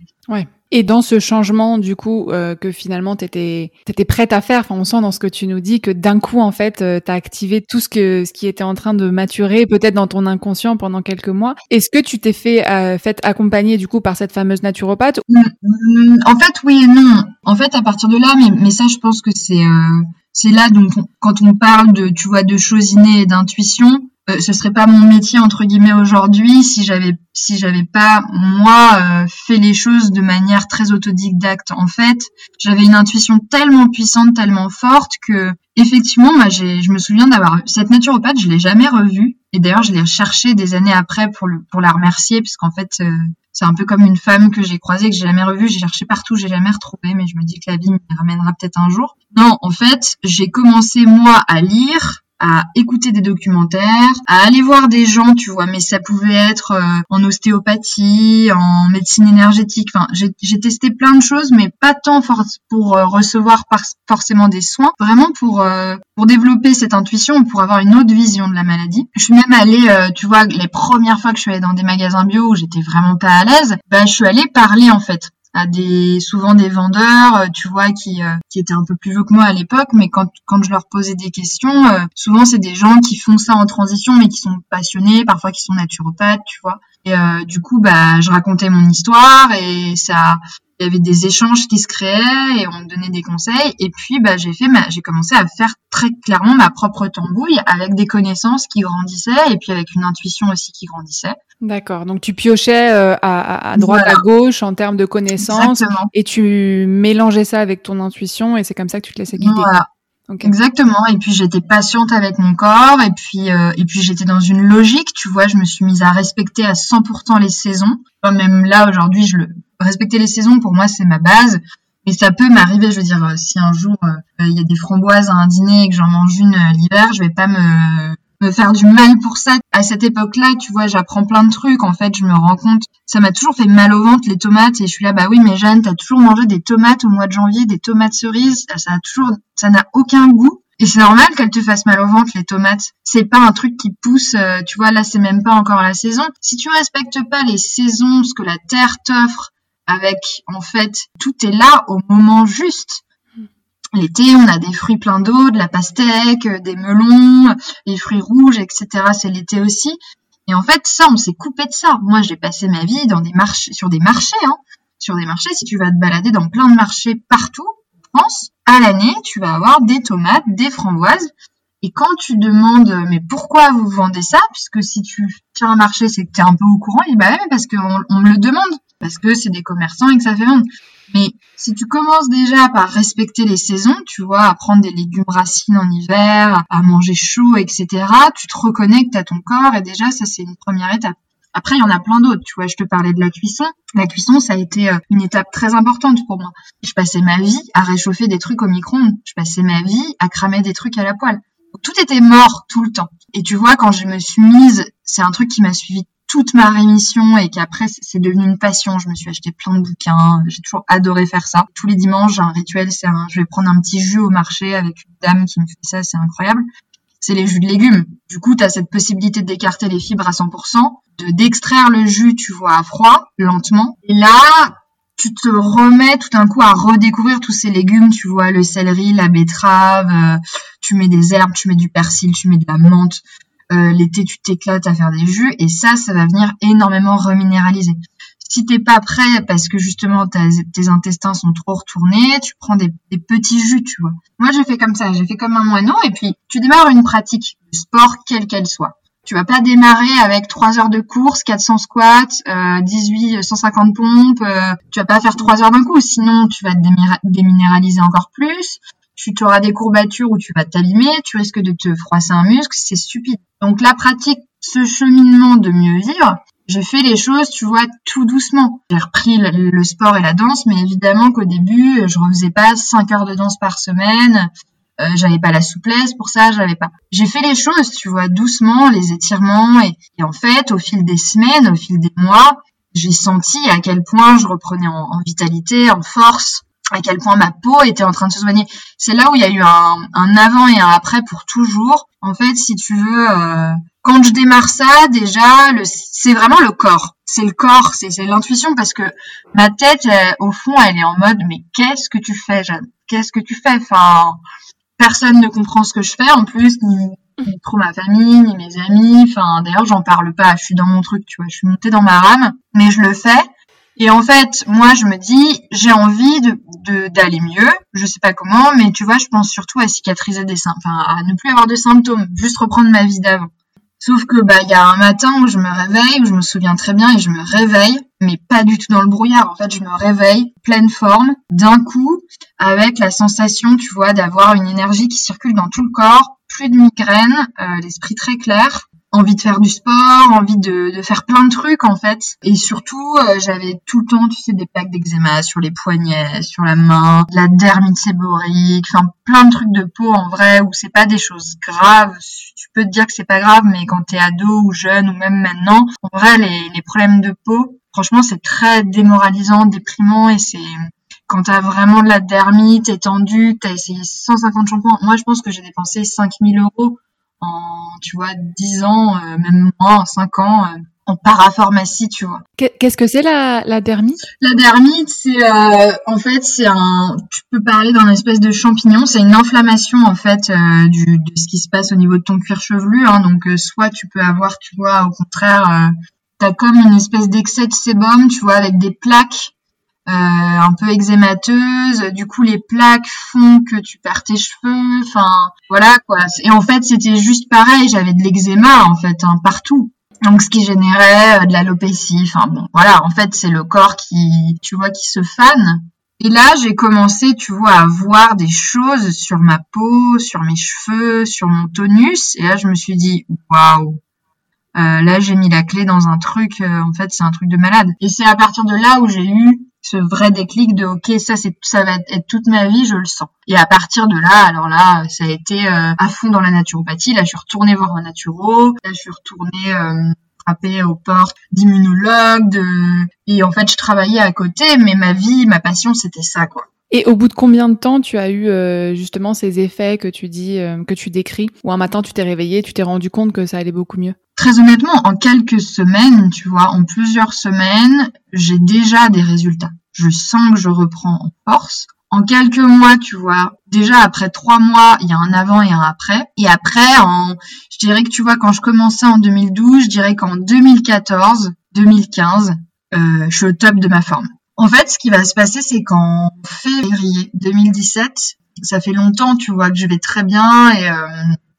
Et dans ce changement, du coup, euh, que finalement t'étais étais prête à faire, enfin, on sent dans ce que tu nous dis que d'un coup, en fait, euh, t'as activé tout ce que ce qui était en train de maturer, peut-être dans ton inconscient pendant quelques mois. Est-ce que tu t'es fait euh, fait accompagner du coup par cette fameuse naturopathe En fait, oui et non. En fait, à partir de là, mais, mais ça, je pense que c'est euh, c'est là donc quand on parle de tu vois de choses innées et d'intuition ce serait pas mon métier entre guillemets aujourd'hui si j'avais si j'avais pas moi euh, fait les choses de manière très autodidacte en fait. J'avais une intuition tellement puissante tellement forte que effectivement moi j'ai je me souviens d'avoir cette naturopathe je l'ai jamais revue. Et d'ailleurs je l'ai cherchée des années après pour le pour la remercier puisqu'en fait euh, c'est un peu comme une femme que j'ai croisée que j'ai jamais revue j'ai cherché partout j'ai jamais retrouvé mais je me dis que la vie me ramènera peut-être un jour. Non en fait j'ai commencé moi à lire à écouter des documentaires, à aller voir des gens, tu vois, mais ça pouvait être euh, en ostéopathie, en médecine énergétique. Enfin, j'ai testé plein de choses, mais pas tant pour euh, recevoir forcément des soins, vraiment pour euh, pour développer cette intuition, pour avoir une autre vision de la maladie. Je suis même allée, tu vois, les premières fois que je suis allée dans des magasins bio où j'étais vraiment pas à l'aise, bah je suis allée parler en fait à des souvent des vendeurs, euh, tu vois, qui euh, qui étaient un peu plus vieux que moi à l'époque, mais quand quand je leur posais des questions, euh, souvent c'est des gens qui font ça en transition, mais qui sont passionnés, parfois qui sont naturopathes, tu vois. Et du coup, bah, je racontais mon histoire et ça, il y avait des échanges qui se créaient et on me donnait des conseils. Et puis, bah, j'ai fait, j'ai commencé à faire très clairement ma propre tambouille avec des connaissances qui grandissaient et puis avec une intuition aussi qui grandissait. D'accord. Donc tu piochais euh, à, à, droite, à gauche en termes de connaissances et tu mélangeais ça avec ton intuition et c'est comme ça que tu te laissais guider. Voilà. Exactement. Et puis j'étais patiente avec mon corps et puis euh, et puis j'étais dans une logique. Tu vois, je me suis mise à respecter à 100% les saisons. même là aujourd'hui, je le respecter les saisons pour moi c'est ma base. Et ça peut m'arriver, je veux dire, si un jour euh, il y a des framboises à un dîner et que j'en mange une l'hiver, je vais pas me me faire du mal pour ça. À cette époque-là, tu vois, j'apprends plein de trucs. En fait, je me rends compte, ça m'a toujours fait mal au ventre les tomates. Et je suis là, bah oui, mais Jeanne, t'as toujours mangé des tomates au mois de janvier, des tomates cerises. Ça a toujours, ça n'a aucun goût. Et c'est normal qu'elles te fassent mal au ventre, les tomates. C'est pas un truc qui pousse, euh, tu vois, là, c'est même pas encore la saison. Si tu respectes pas les saisons, ce que la terre t'offre, avec, en fait, tout est là au moment juste. L'été, on a des fruits pleins d'eau, de la pastèque, euh, des melons, les fruits rouges, etc. C'est l'été aussi. Et en fait, ça, on s'est coupé de ça. Moi, j'ai passé ma vie dans des marchés, sur des marchés, hein. Sur des marchés, si tu vas te balader dans plein de marchés partout en France, à l'année, tu vas avoir des tomates, des framboises. Et quand tu demandes, mais pourquoi vous vendez ça? Puisque si tu tiens un marché, c'est que tu es un peu au courant. Et bah ouais, parce qu'on on me le demande. Parce que c'est des commerçants et que ça fait vendre. Mais si tu commences déjà par respecter les saisons, tu vois, à prendre des légumes racines en hiver, à manger chaud, etc., tu te reconnectes à ton corps et déjà, ça, c'est une première étape. Après, il y en a plein d'autres. Tu vois, je te parlais de la cuisson. La cuisson, ça a été euh, une étape très importante pour moi. Je passais ma vie à réchauffer des trucs au micro-ondes. Je passais ma vie à cramer des trucs à la poêle. Tout était mort tout le temps. Et tu vois, quand je me suis mise, c'est un truc qui m'a suivi toute ma rémission et qu'après c'est devenu une passion. Je me suis acheté plein de bouquins. J'ai toujours adoré faire ça. Tous les dimanches, un rituel. C'est un, je vais prendre un petit jus au marché avec une dame qui me fait ça. C'est incroyable. C'est les jus de légumes. Du coup, tu as cette possibilité d'écarter les fibres à 100%, de d'extraire le jus, tu vois, à froid, lentement. Et là, tu te remets tout d'un coup à redécouvrir tous ces légumes, tu vois, le céleri, la betterave, euh, tu mets des herbes, tu mets du persil, tu mets de la menthe, euh, l'été tu t'éclates à faire des jus et ça, ça va venir énormément reminéraliser. Si t'es pas prêt parce que justement tes intestins sont trop retournés, tu prends des, petits jus, tu vois. Moi j'ai fait comme ça, j'ai fait comme un moineau et puis tu démarres une pratique de sport quelle qu'elle soit. Tu vas pas démarrer avec 3 heures de course, 400 squats, euh, 18, 150 pompes. Euh, tu vas pas faire 3 heures d'un coup, sinon tu vas te déminéraliser encore plus tu auras des courbatures où tu vas t'abîmer, tu risques de te froisser un muscle, c'est stupide. Donc la pratique, ce cheminement de mieux vivre, j'ai fait les choses, tu vois, tout doucement. J'ai repris le, sport et la danse, mais évidemment qu'au début, je refaisais pas 5 heures de danse par semaine. Euh, j'avais pas la souplesse pour ça, j'avais pas. J'ai fait les choses, tu vois, doucement, les étirements, et, en fait, au fil des semaines, au fil des mois, j'ai senti à quel point je reprenais en vitalité, en force, à quel point ma peau était en train de se soigner. C'est là où il y a eu un, un, avant et un après pour toujours. En fait, si tu veux, euh, quand je démarre ça, déjà, c'est vraiment le corps. c'est le corps, c'est l'intuition parce que ma tête, au fond, elle est en mode mais qu'est-ce que tu fais, Jeanne? Qu'est-ce que tu fais? Enfin, personne ne comprend ce que je fais en plus, ni, trop ma famille, ni mes amis. Enfin, d'ailleurs, j'en parle pas. Je suis dans mon truc, tu vois. Je suis montée dans ma rame, mais je le fais. Et en fait, moi, je me dis, j'ai envie de d'aller mieux. Je sais pas comment, mais tu vois, je pense surtout à cicatriser des symptômes, enfin, à ne plus avoir de symptômes, juste reprendre ma vie d'avant. Sauf que bah il y a un matin où je me réveille, où je me souviens très bien et je me réveille, mais pas du tout dans le brouillard. En fait, je me réveille pleine forme, d'un coup, avec la sensation, tu vois, d'avoir une énergie qui circule dans tout le corps, plus de migraine, euh, l'esprit très clair, envie de faire du sport, envie de, de, faire plein de trucs en fait. Et surtout, euh, j'avais tout le temps, tu sais, des plaques d'eczéma sur les poignets, sur la main, de la dermite séborique, enfin plein de trucs de peau en vrai où c'est pas des choses graves. Tu peux te dire que c'est pas grave, mais quand t'es ado ou jeune ou même maintenant, en vrai, les, les problèmes de peau, franchement, c'est très démoralisant, déprimant et c'est quand t'as vraiment de la dermite étendue, t'as essayé 150 shampoings. Moi, je pense que j'ai dépensé 5000 euros en, tu vois, 10 ans, euh, même moins, 5 ans, euh, en parapharmacie, tu vois. Qu'est-ce que c'est la, la dermite? La dermite, c'est euh, en fait c'est un, tu peux parler d'un espèce de champignon, c'est une inflammation en fait du, de ce qui se passe au niveau de ton cuir chevelu. Hein, donc soit tu peux avoir, tu vois, au contraire, t'as comme une espèce d'excès de sébum, tu vois, avec des plaques euh, un peu eczémateuse. Du coup, les plaques font que tu perds tes cheveux. Enfin, voilà quoi. Et en fait, c'était juste pareil. J'avais de l'eczéma en fait hein, partout. Donc, ce qui générait euh, de l'alopécie. Enfin bon, voilà. En fait, c'est le corps qui, tu vois, qui se fane. Et là, j'ai commencé, tu vois, à voir des choses sur ma peau, sur mes cheveux, sur mon tonus. Et là, je me suis dit, waouh, euh, là, j'ai mis la clé dans un truc. en fait, c'est un truc de malade. Et c'est à partir de là où j'ai eu ce vrai déclic de ok ça c'est ça va être toute ma vie je le sens. Et à partir de là alors là ça a été euh, à fond dans la naturopathie. Là je suis retournée voir un naturo. Là je suis retournée euh, frapper aux portes d'immunologues de... et en fait je travaillais à côté mais ma vie ma passion c'était ça quoi. Et au bout de combien de temps tu as eu euh, justement ces effets que tu dis, euh, que tu décris, ou un matin tu t'es réveillé, tu t'es rendu compte que ça allait beaucoup mieux? Très honnêtement, en quelques semaines, tu vois, en plusieurs semaines, j'ai déjà des résultats. Je sens que je reprends en force. En quelques mois, tu vois, déjà après trois mois, il y a un avant et un après. Et après, en, je dirais que tu vois, quand je commençais en 2012, je dirais qu'en 2014, 2015, euh, je suis au top de ma forme. En fait, ce qui va se passer, c'est qu'en février 2017, ça fait longtemps, tu vois, que je vais très bien et euh,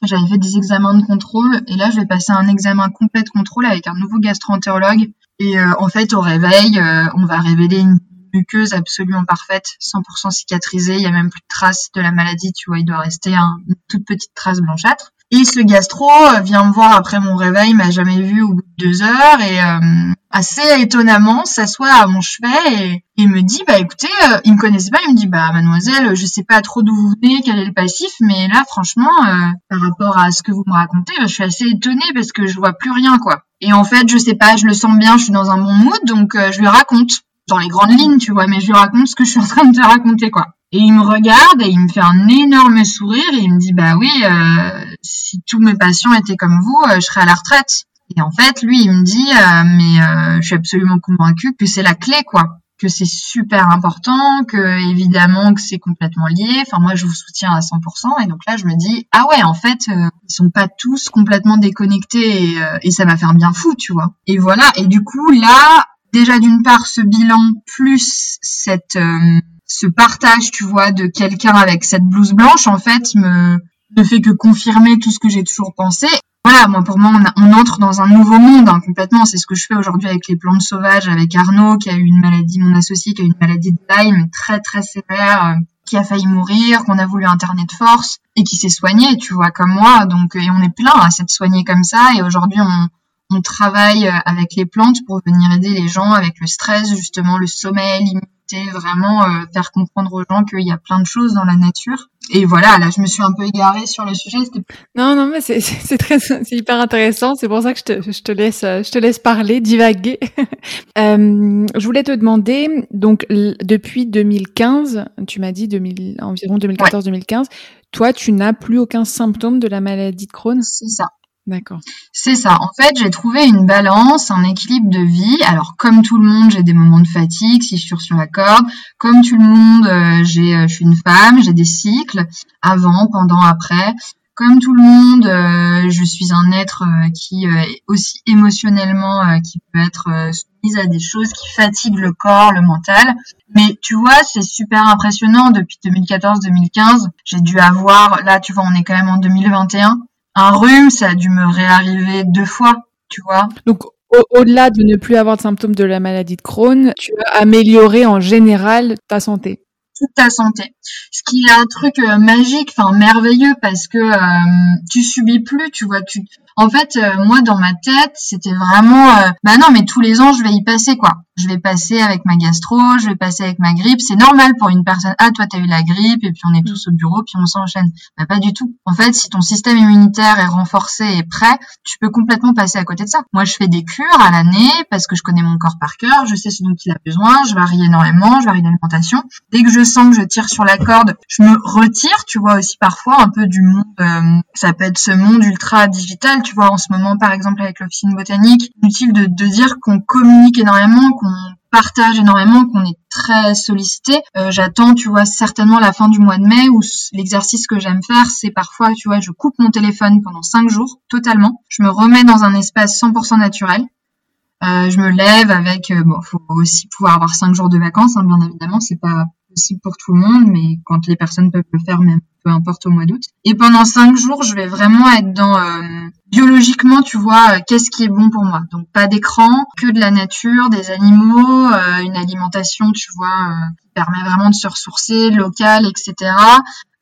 j'avais fait des examens de contrôle et là, je vais passer un examen complet de contrôle avec un nouveau gastroentérologue. Et euh, en fait, au réveil, euh, on va révéler une muqueuse absolument parfaite, 100% cicatrisée. Il y a même plus de traces de la maladie, tu vois. Il doit rester une toute petite trace blanchâtre. Et ce gastro vient me voir après mon réveil, m'a jamais vu au bout de deux heures et euh, assez étonnamment s'assoit à mon chevet et, il me dit bah écoutez, euh, il me connaissait pas, il me dit bah mademoiselle, je sais pas trop d'où vous venez, quel est le passif, mais là franchement euh, par rapport à ce que vous me racontez, je suis assez étonnée parce que je vois plus rien quoi. Et en fait je sais pas, je le sens bien, je suis dans un bon mood donc je lui raconte dans les grandes lignes tu vois, mais je lui raconte ce que je suis en train de te raconter quoi. Et il me regarde et il me fait un énorme sourire et il me dit bah oui, euh, si tous mes patients étaient comme vous, euh, je serais à la retraite. Et en fait, lui, il me dit euh, mais je suis absolument convaincue que c'est la clé quoi, que c'est super important, que évidemment que c'est complètement lié. Enfin moi, je vous soutiens à 100%. Et donc là, je me dis ah ouais, en fait, ils sont pas tous complètement déconnectés et, et ça va faire bien fou, tu vois. Et voilà. Et du coup là, déjà d'une part ce bilan plus cette ce partage, tu vois, de quelqu'un avec cette blouse blanche, en fait, me ne fait que confirmer tout ce que j'ai toujours pensé. Voilà, moi pour moi, on, entre dans un nouveau monde hein, complètement. C'est ce que je fais aujourd'hui avec les plantes sauvages, avec Arnaud qui a eu une maladie, mon associé qui a eu une maladie de Lyme très très sévère, euh, qui a failli mourir, qu'on a voulu interner de force et qui s'est soigné, tu vois, comme moi. Donc et on est plein à s'être soigné comme ça. Et aujourd'hui, on, on travaille euh, avec les plantes pour venir aider les gens avec le stress, justement, le sommeil, vraiment euh, faire comprendre aux gens qu'il y a plein de choses dans la nature. Et voilà, là, je me suis un peu égarée sur le sujet. Non, non, mais c'est très, c'est hyper intéressant. C'est pour ça que je te, je te laisse, je te laisse parler, divaguer. euh, je voulais te demander, donc depuis 2015, tu m'as dit 2000, environ 2014-2015, toi, tu n'as plus aucun symptôme de la maladie de Crohn? C'est ça. D'accord. C'est ça. En fait, j'ai trouvé une balance, un équilibre de vie. Alors, comme tout le monde, j'ai des moments de fatigue, si je suis sur la corde. Comme tout le monde, euh, j'ai, euh, je suis une femme, j'ai des cycles avant, pendant, après. Comme tout le monde, euh, je suis un être qui aussi émotionnellement, qui peut être soumise à des choses qui fatiguent le corps, le mental. Mais tu vois, c'est super impressionnant. Depuis 2014-2015, j'ai dû avoir, là, tu vois, on est quand même en 2021 un rhume, ça a dû me réarriver deux fois, tu vois. Donc, au-delà de ne plus avoir de symptômes de la maladie de Crohn, tu as amélioré en général ta santé toute ta santé. Ce qui est un truc euh, magique, enfin merveilleux, parce que euh, tu subis plus, tu vois. Tu, en fait, euh, moi dans ma tête, c'était vraiment, bah non, mais tous les ans, je vais y passer quoi je vais passer avec ma gastro, je vais passer avec ma grippe. C'est normal pour une personne. Ah, toi, t'as eu la grippe et puis on est tous au bureau puis on s'enchaîne. Bah, pas du tout. En fait, si ton système immunitaire est renforcé et prêt, tu peux complètement passer à côté de ça. Moi, je fais des cures à l'année parce que je connais mon corps par cœur, je sais ce dont il a besoin, je varie énormément, je varie d'alimentation. Dès que je sens que je tire sur la corde, je me retire, tu vois, aussi parfois un peu du monde, euh, ça peut être ce monde ultra digital, tu vois, en ce moment, par exemple, avec l'officine botanique, utile de, de dire qu'on communique énormément, qu'on partage énormément, qu'on est très sollicité. Euh, j'attends, tu vois, certainement la fin du mois de mai où l'exercice que j'aime faire, c'est parfois, tu vois, je coupe mon téléphone pendant cinq jours, totalement. Je me remets dans un espace 100% naturel. Euh, je me lève avec, euh, bon, faut aussi pouvoir avoir cinq jours de vacances, hein, bien évidemment, c'est pas possible pour tout le monde, mais quand les personnes peuvent le faire, même peu importe au mois d'août. Et pendant cinq jours, je vais vraiment être dans euh, biologiquement, tu vois, euh, qu'est-ce qui est bon pour moi. Donc pas d'écran, que de la nature, des animaux, euh, une alimentation, tu vois, qui permet vraiment de se ressourcer, local, etc.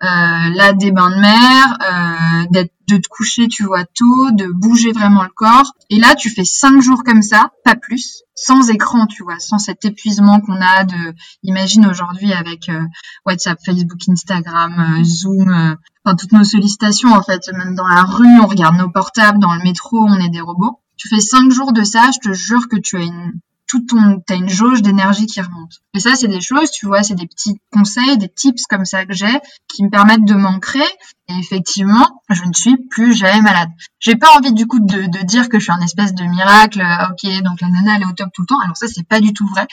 là, des bains de mer, d'être de te coucher, tu vois, tôt, de bouger vraiment le corps. Et là, tu fais cinq jours comme ça, pas plus, sans écran, tu vois, sans cet épuisement qu'on a de, imagine aujourd'hui avec euh, WhatsApp, Facebook, Instagram, euh, Zoom, euh, enfin toutes nos sollicitations en fait, même dans la rue, on regarde nos portables, dans le métro, on est des robots. Tu fais cinq jours de ça, je te jure que tu as une tout ton, t'as une jauge d'énergie qui remonte. Et ça, c'est des choses, tu vois, c'est des petits conseils, des tips comme ça que j'ai, qui me permettent de m'ancrer. Et effectivement, je ne suis plus jamais malade. J'ai pas envie du coup de, de, dire que je suis un espèce de miracle. Euh, ok, donc la nana elle est au top tout le temps. Alors ça, c'est pas du tout vrai.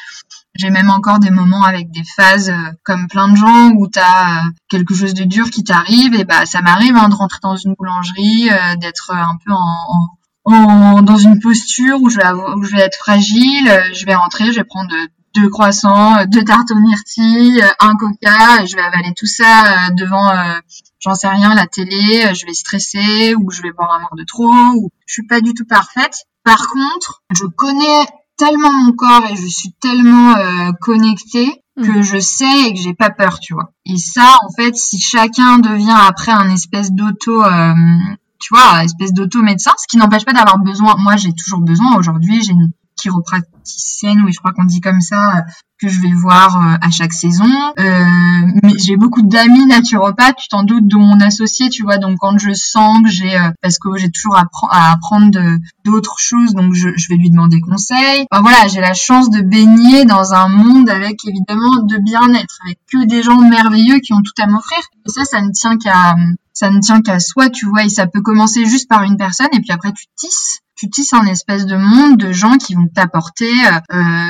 J'ai même encore des moments avec des phases euh, comme plein de gens où t'as euh, quelque chose de dur qui t'arrive. Et bah ça m'arrive hein, de rentrer dans une boulangerie, d'être un peu en dans une posture où je vais où je vais être fragile. Euh, je vais rentrer, je vais prendre deux croissants, deux tartes aux myrtilles, un coca, je vais avaler tout ça euh, devant, euh, j'en sais rien, la télé, je vais stresser ou je vais boire un verre de trop, ou je suis pas du tout parfaite. Par contre, je connais tellement mon corps et je suis tellement connectée que mm. je sais et que j'ai pas peur, tu vois. Et ça, en fait, si chacun devient après un espèce d'auto tu vois, espèce d'auto-médecin, ce qui n'empêche pas d'avoir besoin. Moi, j'ai toujours besoin. Aujourd'hui, j'ai une oui, je crois qu'on dit comme ça, que je vais voir euh, à chaque saison. Euh, mais j'ai beaucoup d'amis naturopathes, tu t'en doutes, dont mon associé, tu vois. Donc quand je sens que j'ai, euh, parce que j'ai toujours à, apprendre d'autres choses, donc je, je, vais lui demander conseil. Enfin, voilà, j'ai la chance de baigner dans un monde avec évidemment de bien-être, avec que des gens merveilleux qui ont tout à m'offrir. Et ça, ça ne tient qu'à ça ne tient qu'à soi, tu vois, et ça peut commencer juste par une personne, et puis après tu tisses tu tisses un espèce de monde de gens qui vont t'apporter euh,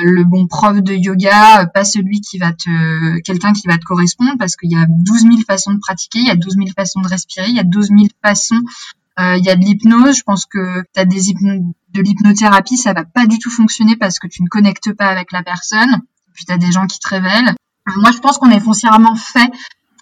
le bon prof de yoga, euh, pas celui qui va te, quelqu'un qui va te correspondre, parce qu'il y a 12 000 façons de pratiquer, il y a 12 000 façons de respirer, il y a 12 000 façons. Euh, il y a de l'hypnose. Je pense que tu as des de l'hypnothérapie, ça va pas du tout fonctionner parce que tu ne connectes pas avec la personne. Puis tu as des gens qui te révèlent. Moi, je pense qu'on est foncièrement fait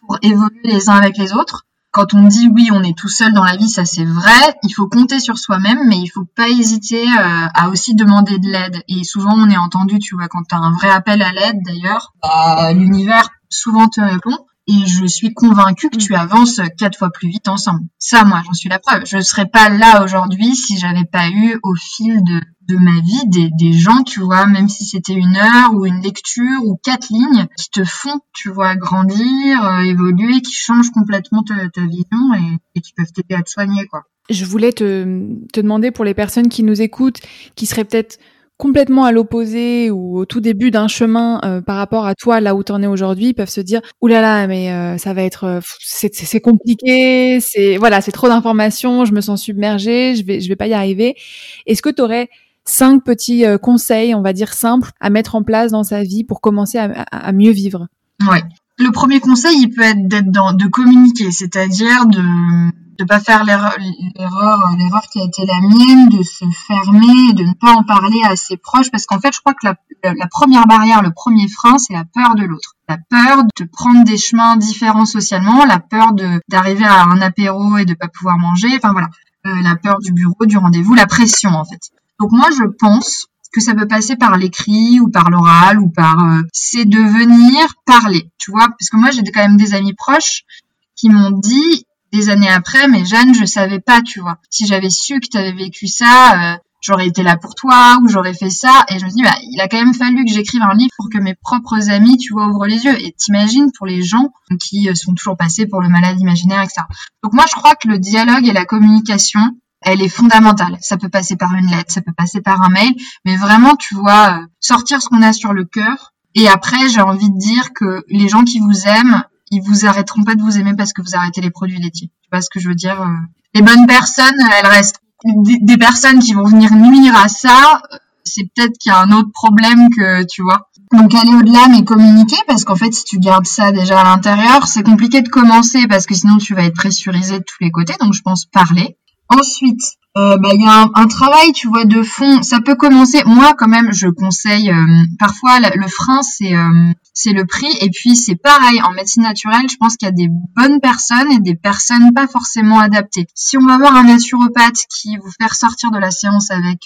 pour évoluer les uns avec les autres quand on dit oui, on est tout seul dans la vie, ça c'est vrai. Il faut compter sur soi-même, mais il faut pas hésiter euh, à aussi demander de l'aide. Et souvent, on est entendu, tu vois, quand tu as un vrai appel à l'aide, d'ailleurs, bah, l'univers souvent te répond. Et je suis convaincue que tu avances quatre fois plus vite ensemble. Ça, moi, j'en suis la preuve. Je ne serais pas là aujourd'hui si j'avais pas eu au fil de de ma vie des, des gens, tu vois, même si c'était une heure ou une lecture ou quatre lignes qui te font, tu vois, grandir, euh, évoluer, qui changent complètement ta, ta vision et, et, qui peuvent t'aider à te soigner, quoi. Je voulais te, te demander pour les personnes qui nous écoutent, qui seraient peut-être complètement à l'opposé ou au tout début d'un chemin euh, par rapport à toi là où tu en es aujourd'hui peuvent se dire oulala là là, mais euh, ça va être euh, c'est compliqué c'est voilà c'est trop d'informations je me sens submergée je vais je vais pas y arriver est-ce que tu aurais cinq petits conseils on va dire simples à mettre en place dans sa vie pour commencer à, à mieux vivre? Ouais. Le premier conseil il peut être d'être dans de communiquer c'est-à-dire de de pas faire l'erreur, l'erreur qui a été la mienne, de se fermer, de ne pas en parler à ses proches, parce qu'en fait, je crois que la, première barrière, le premier frein, c'est la peur de l'autre. La peur de prendre des chemins différents socialement, la peur de d'arriver à un apéro et de pas pouvoir manger, enfin voilà, euh, la peur du bureau, du rendez-vous, la pression en fait. Donc moi, je pense que ça peut passer par l'écrit ou par l'oral ou par euh, c'est de venir parler, tu vois, parce que moi j'ai quand même des amis proches qui m'ont dit des années après, mais Jeanne, je savais pas, tu vois. Si j'avais su que tu avais vécu ça, euh, j'aurais été là pour toi ou j'aurais fait ça. Et je me dis, bah, il a quand même fallu que j'écrive un livre pour que mes propres amis, tu vois, ouvrent les yeux. Et t'imagines pour les gens qui euh, sont toujours passés pour le malade imaginaire, etc. Donc moi, je crois que le dialogue et la communication, elle est fondamentale. Ça peut passer par une lettre, ça peut passer par un mail, mais vraiment, tu vois, euh, sortir ce qu'on a sur le cœur. Et après, j'ai envie de dire que les gens qui vous aiment, ils vous arrêteront pas de vous aimer parce que vous arrêtez les produits laitiers. Tu vois ce que je veux dire euh? Les bonnes personnes, elles restent. Des, personnes qui vont venir nuire à ça, c'est peut-être qu'il y a un autre problème que tu vois. Donc aller au-delà mais communiquer parce qu'en fait si tu gardes ça déjà à l'intérieur, c'est compliqué de commencer parce que sinon tu vas être pressurisé de tous les côtés. Donc je pense parler. Ensuite, euh, bah, il y a un, travail, tu vois, de fond. Ça peut commencer. Moi, quand même, je conseille. Euh, parfois, le frein, c'est c'est le prix. Et puis, c'est pareil en médecine naturelle. Je pense qu'il y a des bonnes personnes et des personnes pas forcément adaptées. Si on va voir un naturopathe qui vous faire sortir de la séance avec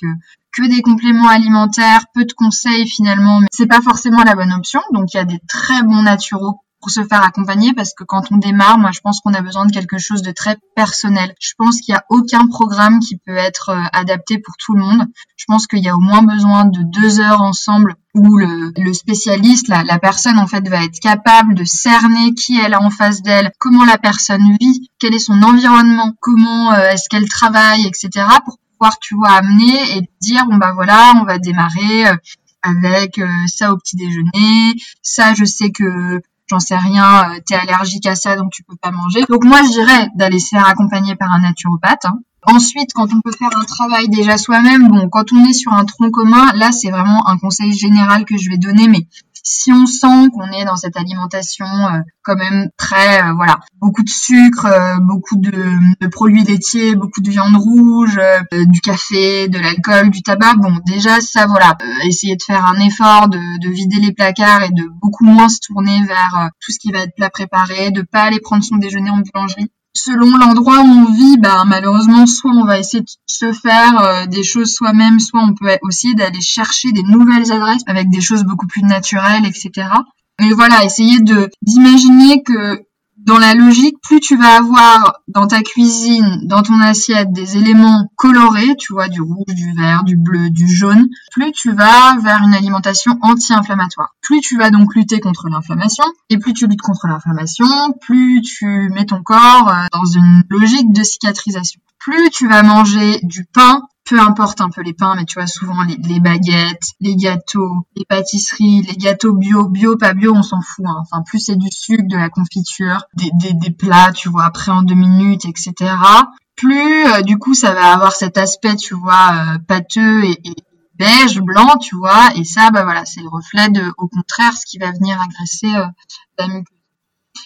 que des compléments alimentaires, peu de conseils finalement, mais c'est pas forcément la bonne option. Donc, il y a des très bons naturaux pour se faire accompagner parce que quand on démarre, moi je pense qu'on a besoin de quelque chose de très personnel. Je pense qu'il n'y a aucun programme qui peut être euh, adapté pour tout le monde. Je pense qu'il y a au moins besoin de deux heures ensemble où le, spécialiste, la, la, personne en fait va être capable de cerner qui elle a en face d'elle, comment la personne vit, quel est son environnement, comment euh, est-ce qu'elle travaille, etc. pour pouvoir tu vois amener et dire bon bah voilà on va démarrer euh, avec ça au petit déjeuner, ça je sais que j'en sais rien, euh, t'es allergique à ça donc tu peux pas manger. Donc moi je dirais d'aller se faire accompagner par un naturopathe. Hein. Ensuite, quand on peut faire un travail déjà soi-même, bon, quand on est sur un tronc commun, là c'est vraiment un conseil général que je vais donner, mais si on sent qu'on est dans cette alimentation euh, quand même très euh, voilà beaucoup de sucre, euh, beaucoup de, produits laitiers, beaucoup de viande rouge, du café, de l'alcool, du tabac, bon déjà ça voilà essayer de faire un effort de, de, vider les placards et de beaucoup moins se tourner vers tout ce qui va être plat préparé, de pas aller prendre son déjeuner en boulangerie selon l'endroit où on vit, bah, malheureusement, soit on va essayer de se faire euh, des choses soi-même, soit on peut aussi d'aller chercher des nouvelles adresses avec des choses beaucoup plus naturelles, etc. Mais voilà, essayer de d'imaginer que dans la logique, plus tu vas avoir dans ta cuisine, dans ton assiette, des éléments colorés, tu vois, du rouge, du vert, du bleu, du jaune, plus tu vas vers une alimentation anti-inflammatoire. Plus tu vas donc lutter contre l'inflammation, et plus tu luttes contre l'inflammation, plus tu mets ton corps euh, dans une logique de cicatrisation. Plus tu vas manger du pain peu importe un peu les pains, mais tu vois souvent les, baguettes, les gâteaux, les pâtisseries, les gâteaux bio, bio, pas bio, on s'en fout. Hein. Enfin, plus c'est du sucre, de la confiture, des, des, plats, tu vois, après en deux minutes, etc. Plus, euh, du coup, ça va avoir cet aspect, tu vois, euh, pâteux et, beige, blanc, tu vois. Et ça, bah voilà, c'est le reflet de, au contraire, ce qui va venir agresser euh, la muqueuse.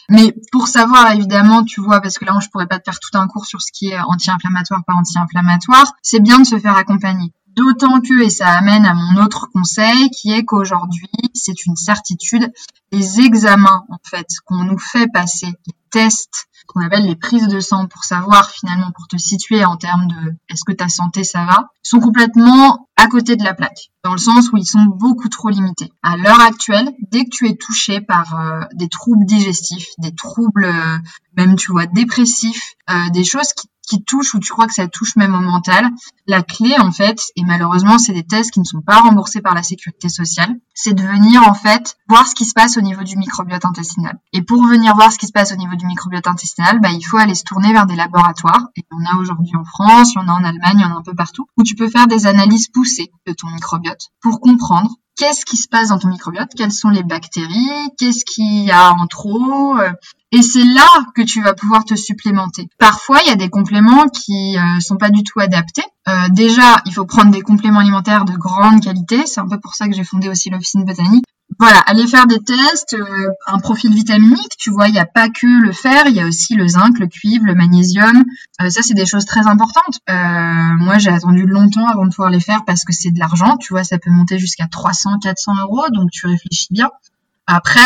Mais pour savoir, évidemment, tu vois, parce que là, je pourrais pas te faire tout un cours sur ce qui est anti-inflammatoire, pas anti-inflammatoire, c'est bien de se faire accompagner. D'autant que, et ça amène à mon autre conseil, qui est qu'aujourd'hui, c'est une certitude, les examens, en fait, qu'on nous fait passer, tests, qu'on appelle les prises de sang pour savoir finalement, pour te situer en termes de est-ce que ta santé ça va, sont complètement à côté de la plaque, dans le sens où ils sont beaucoup trop limités. À l'heure actuelle, dès que tu es touché par euh, des troubles digestifs, des troubles euh, même tu vois dépressifs, euh, des choses qui qui touche ou tu crois que ça touche même au mental, la clé en fait, et malheureusement c'est des tests qui ne sont pas remboursés par la sécurité sociale, c'est de venir en fait voir ce qui se passe au niveau du microbiote intestinal. Et pour venir voir ce qui se passe au niveau du microbiote intestinal, bah, il faut aller se tourner vers des laboratoires. Et on a aujourd'hui en France, en a en Allemagne, il y en a un peu partout, où tu peux faire des analyses poussées de ton microbiote pour comprendre qu'est-ce qui se passe dans ton microbiote, quelles sont les bactéries, qu'est-ce qu'il y a en trop. Euh, et c'est là que tu vas pouvoir te supplémenter. Parfois, il y a des compléments qui euh, sont pas du tout adaptés. Euh, déjà, il faut prendre des compléments alimentaires de grande qualité. C'est un peu pour ça que j'ai fondé aussi l'officine botanique voilà, aller faire des tests, euh, un profil vitaminique, tu vois, il n'y a pas que le fer, il y a aussi le zinc, le cuivre, le magnésium. Euh, ça, c'est des choses très importantes. Euh, moi, j'ai attendu longtemps avant de pouvoir les faire parce que c'est de l'argent, tu vois, ça peut monter jusqu'à 300, 400 euros, donc tu réfléchis bien. Après,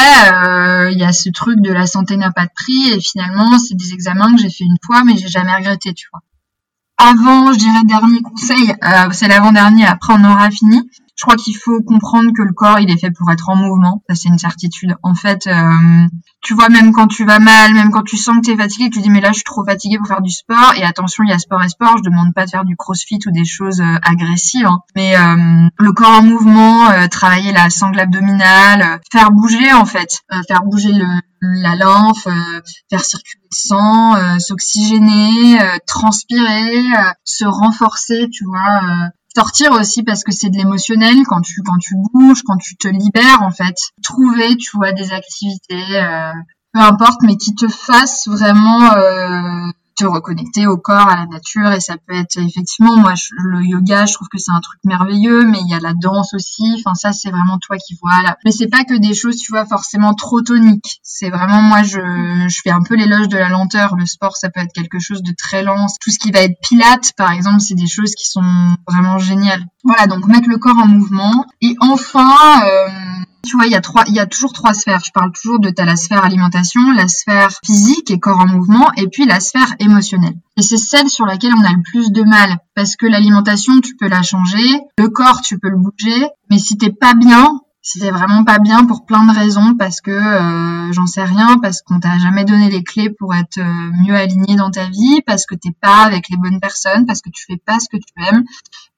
il y a ce truc de la santé n'a pas de prix et finalement, c'est des examens que j'ai fait une fois, mais j'ai jamais regretté, tu vois. Avant, je dirais dernier conseil, c'est l'avant-dernier, après on aura fini je crois qu'il faut comprendre que le corps, il est fait pour être en mouvement. Ça, c'est une certitude. En fait, euh, tu vois, même quand tu vas mal, même quand tu sens que tu es fatigué, tu dis, mais là, je suis trop fatigué pour faire du sport. Et attention, il y a sport et sport. Je demande pas de faire du crossfit ou des choses euh, agressives. Hein. Mais euh, le corps en mouvement, travailler la sangle abdominale, faire bouger, en fait. faire bouger le, la lymphe, faire circuler le sang, s'oxygéner, transpirer, se renforcer, tu vois, sortir aussi parce que c'est de l'émotionnel quand tu quand tu bouges, quand tu te libères en fait. Trouver, tu vois, des activités, euh, peu importe, mais qui te fassent vraiment euh, te reconnecter au corps, à la nature, et ça peut être effectivement, moi, le yoga, je trouve que c'est un truc merveilleux, mais il y a la danse aussi, enfin ça, c'est vraiment toi qui vois là. Mais c'est pas que des choses, tu vois, forcément trop toniques. C'est vraiment, moi, je, je fais un peu l'éloge de la lenteur. Le sport, ça peut être quelque chose de très lent. Tout ce qui va être pilate, par exemple, c'est des choses qui sont vraiment géniales. Voilà, donc mettre le corps en mouvement. Et enfin, euh, tu vois, il y a trois, il y a toujours trois sphères. Je parle toujours de la sphère alimentation, la sphère physique et corps en mouvement, et puis la sphère émotionnelle. Et c'est celle sur laquelle on a le plus de mal, parce que l'alimentation, tu peux la changer, le corps, tu peux le bouger, mais si t'es pas bien, c'était vraiment pas bien pour plein de raisons parce que euh, j'en sais rien parce qu'on t'a jamais donné les clés pour être euh, mieux aligné dans ta vie parce que t'es pas avec les bonnes personnes parce que tu fais pas ce que tu aimes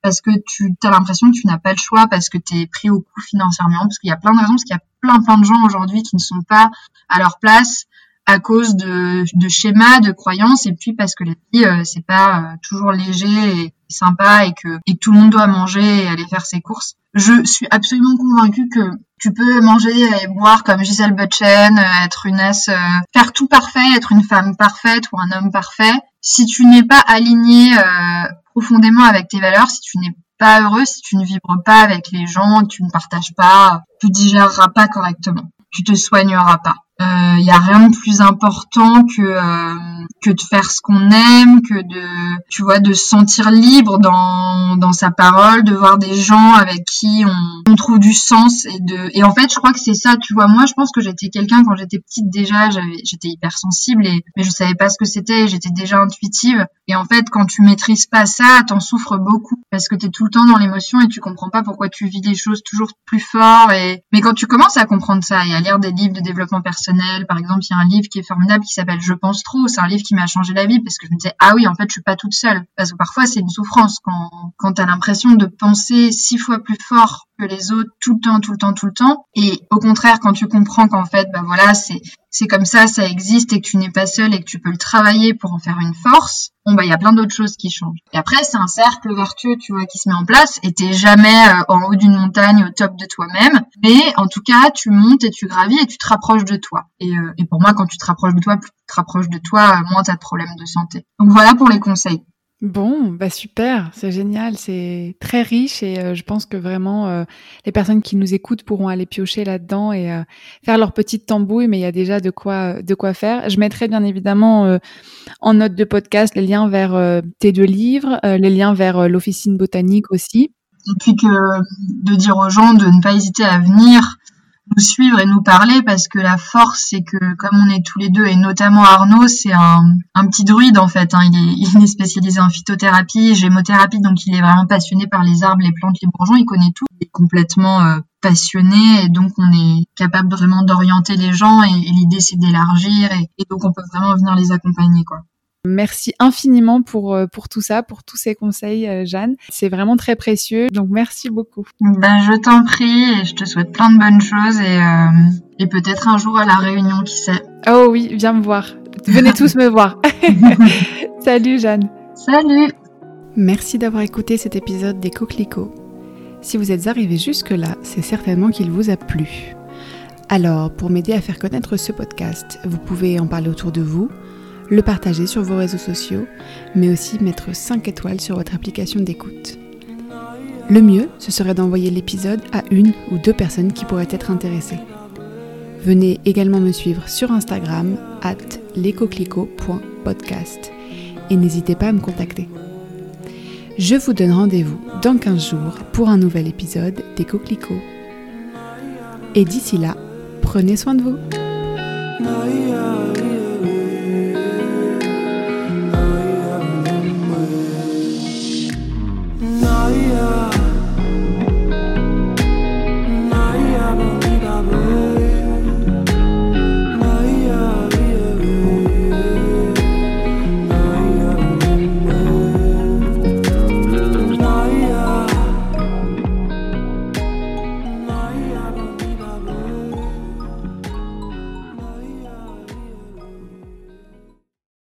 parce que tu as l'impression que tu n'as pas le choix parce que tu es pris au coup financièrement parce qu'il y a plein de raisons parce qu'il y a plein plein de gens aujourd'hui qui ne sont pas à leur place à cause de, de schémas, de croyances, et puis parce que la vie, euh, c'est pas euh, toujours léger et sympa et que, et tout le monde doit manger et aller faire ses courses. Je suis absolument convaincue que tu peux manger et boire comme Gisèle Butchen, euh, être une as, faire tout parfait, être une femme parfaite ou un homme parfait. Si tu n'es pas aligné profondément avec tes valeurs, si tu n'es pas heureux, si tu ne vibres pas avec les gens, que tu ne partages pas, tu digéreras pas correctement, tu te soigneras pas il euh, y a rien de plus important que euh, que de faire ce qu'on aime, que de tu vois de se sentir libre dans dans sa parole, de voir des gens avec qui on, on trouve du sens et de et en fait je crois que c'est ça, tu vois. Moi je pense que j'étais quelqu'un quand j'étais petite déjà, j'avais j'étais hypersensible et mais je savais pas ce que c'était, j'étais déjà intuitive. Et en fait quand tu maîtrises pas ça, t'en souffres beaucoup parce que t'es tout le temps dans l'émotion et tu comprends pas pourquoi tu vis des choses toujours plus fort et mais quand tu commences à comprendre ça et à lire des livres de développement personnel par exemple, il y a un livre qui est formidable qui s'appelle Je pense trop. C'est un livre qui m'a changé la vie parce que je me disais, ah oui, en fait, je suis pas toute seule. Parce que parfois, c'est une souffrance quand, quand tu as l'impression de penser six fois plus fort que les autres tout le temps, tout le temps, tout le temps. Et au contraire, quand tu comprends qu'en fait, bah voilà, c'est c'est comme ça, ça existe et que tu n'es pas seul et que tu peux le travailler pour en faire une force. Bon bah il y a plein d'autres choses qui changent. Et après c'est un cercle vertueux, tu vois, qui se met en place. Et t'es jamais euh, en haut d'une montagne, au top de toi-même, mais en tout cas tu montes et tu gravis et tu te rapproches de toi. Et, euh, pour moi, quand tu te rapproches de toi, plus tu te rapproches de toi, moins t'as de problèmes de santé. Donc voilà pour les conseils. Bon, bah super, c'est génial, c'est très riche et euh, je pense que vraiment euh, les personnes qui nous écoutent pourront aller piocher là-dedans et euh, faire leur petite tambouille, mais il y a déjà de quoi de quoi faire. Je mettrai bien évidemment en note de podcast les liens vers tes deux livres, les liens vers l'officine botanique aussi. Et puis que de dire aux gens de ne pas hésiter à venir suivre et nous parler parce que la force c'est que comme on est tous les deux et notamment Arnaud c'est un, petit druide en fait hein. il, est, il est spécialisé en phytothérapie gémothérapie donc il est vraiment passionné par les arbres les plantes les bourgeons il connaît tout il est complètement euh, passionné et donc on est capable vraiment d'orienter les gens et, l'idée c'est d'élargir et, et donc on peut vraiment venir les accompagner quoi Merci infiniment pour, euh, pour tout ça, pour tous ces conseils, euh, Jeanne. C'est vraiment très précieux, donc merci beaucoup. Ben, je t'en prie et je te souhaite plein de bonnes choses et, euh, et peut-être un jour à la réunion, qui sait. Oh oui, viens me voir. Venez tous me voir. Salut Jeanne. Salut. Merci d'avoir écouté cet épisode des Coquelicots. Si vous êtes arrivé jusque-là, c'est certainement qu'il vous a plu. Alors, pour m'aider à faire connaître ce podcast, vous pouvez en parler autour de vous, le partager sur vos réseaux sociaux, mais aussi mettre 5 étoiles sur votre application d'écoute. Le mieux, ce serait d'envoyer l'épisode à une ou deux personnes qui pourraient être intéressées. Venez également me suivre sur Instagram, at lescoquelicots.podcast, et n'hésitez pas à me contacter. Je vous donne rendez-vous dans 15 jours pour un nouvel épisode des Coquelicots. Et d'ici là, prenez soin de vous.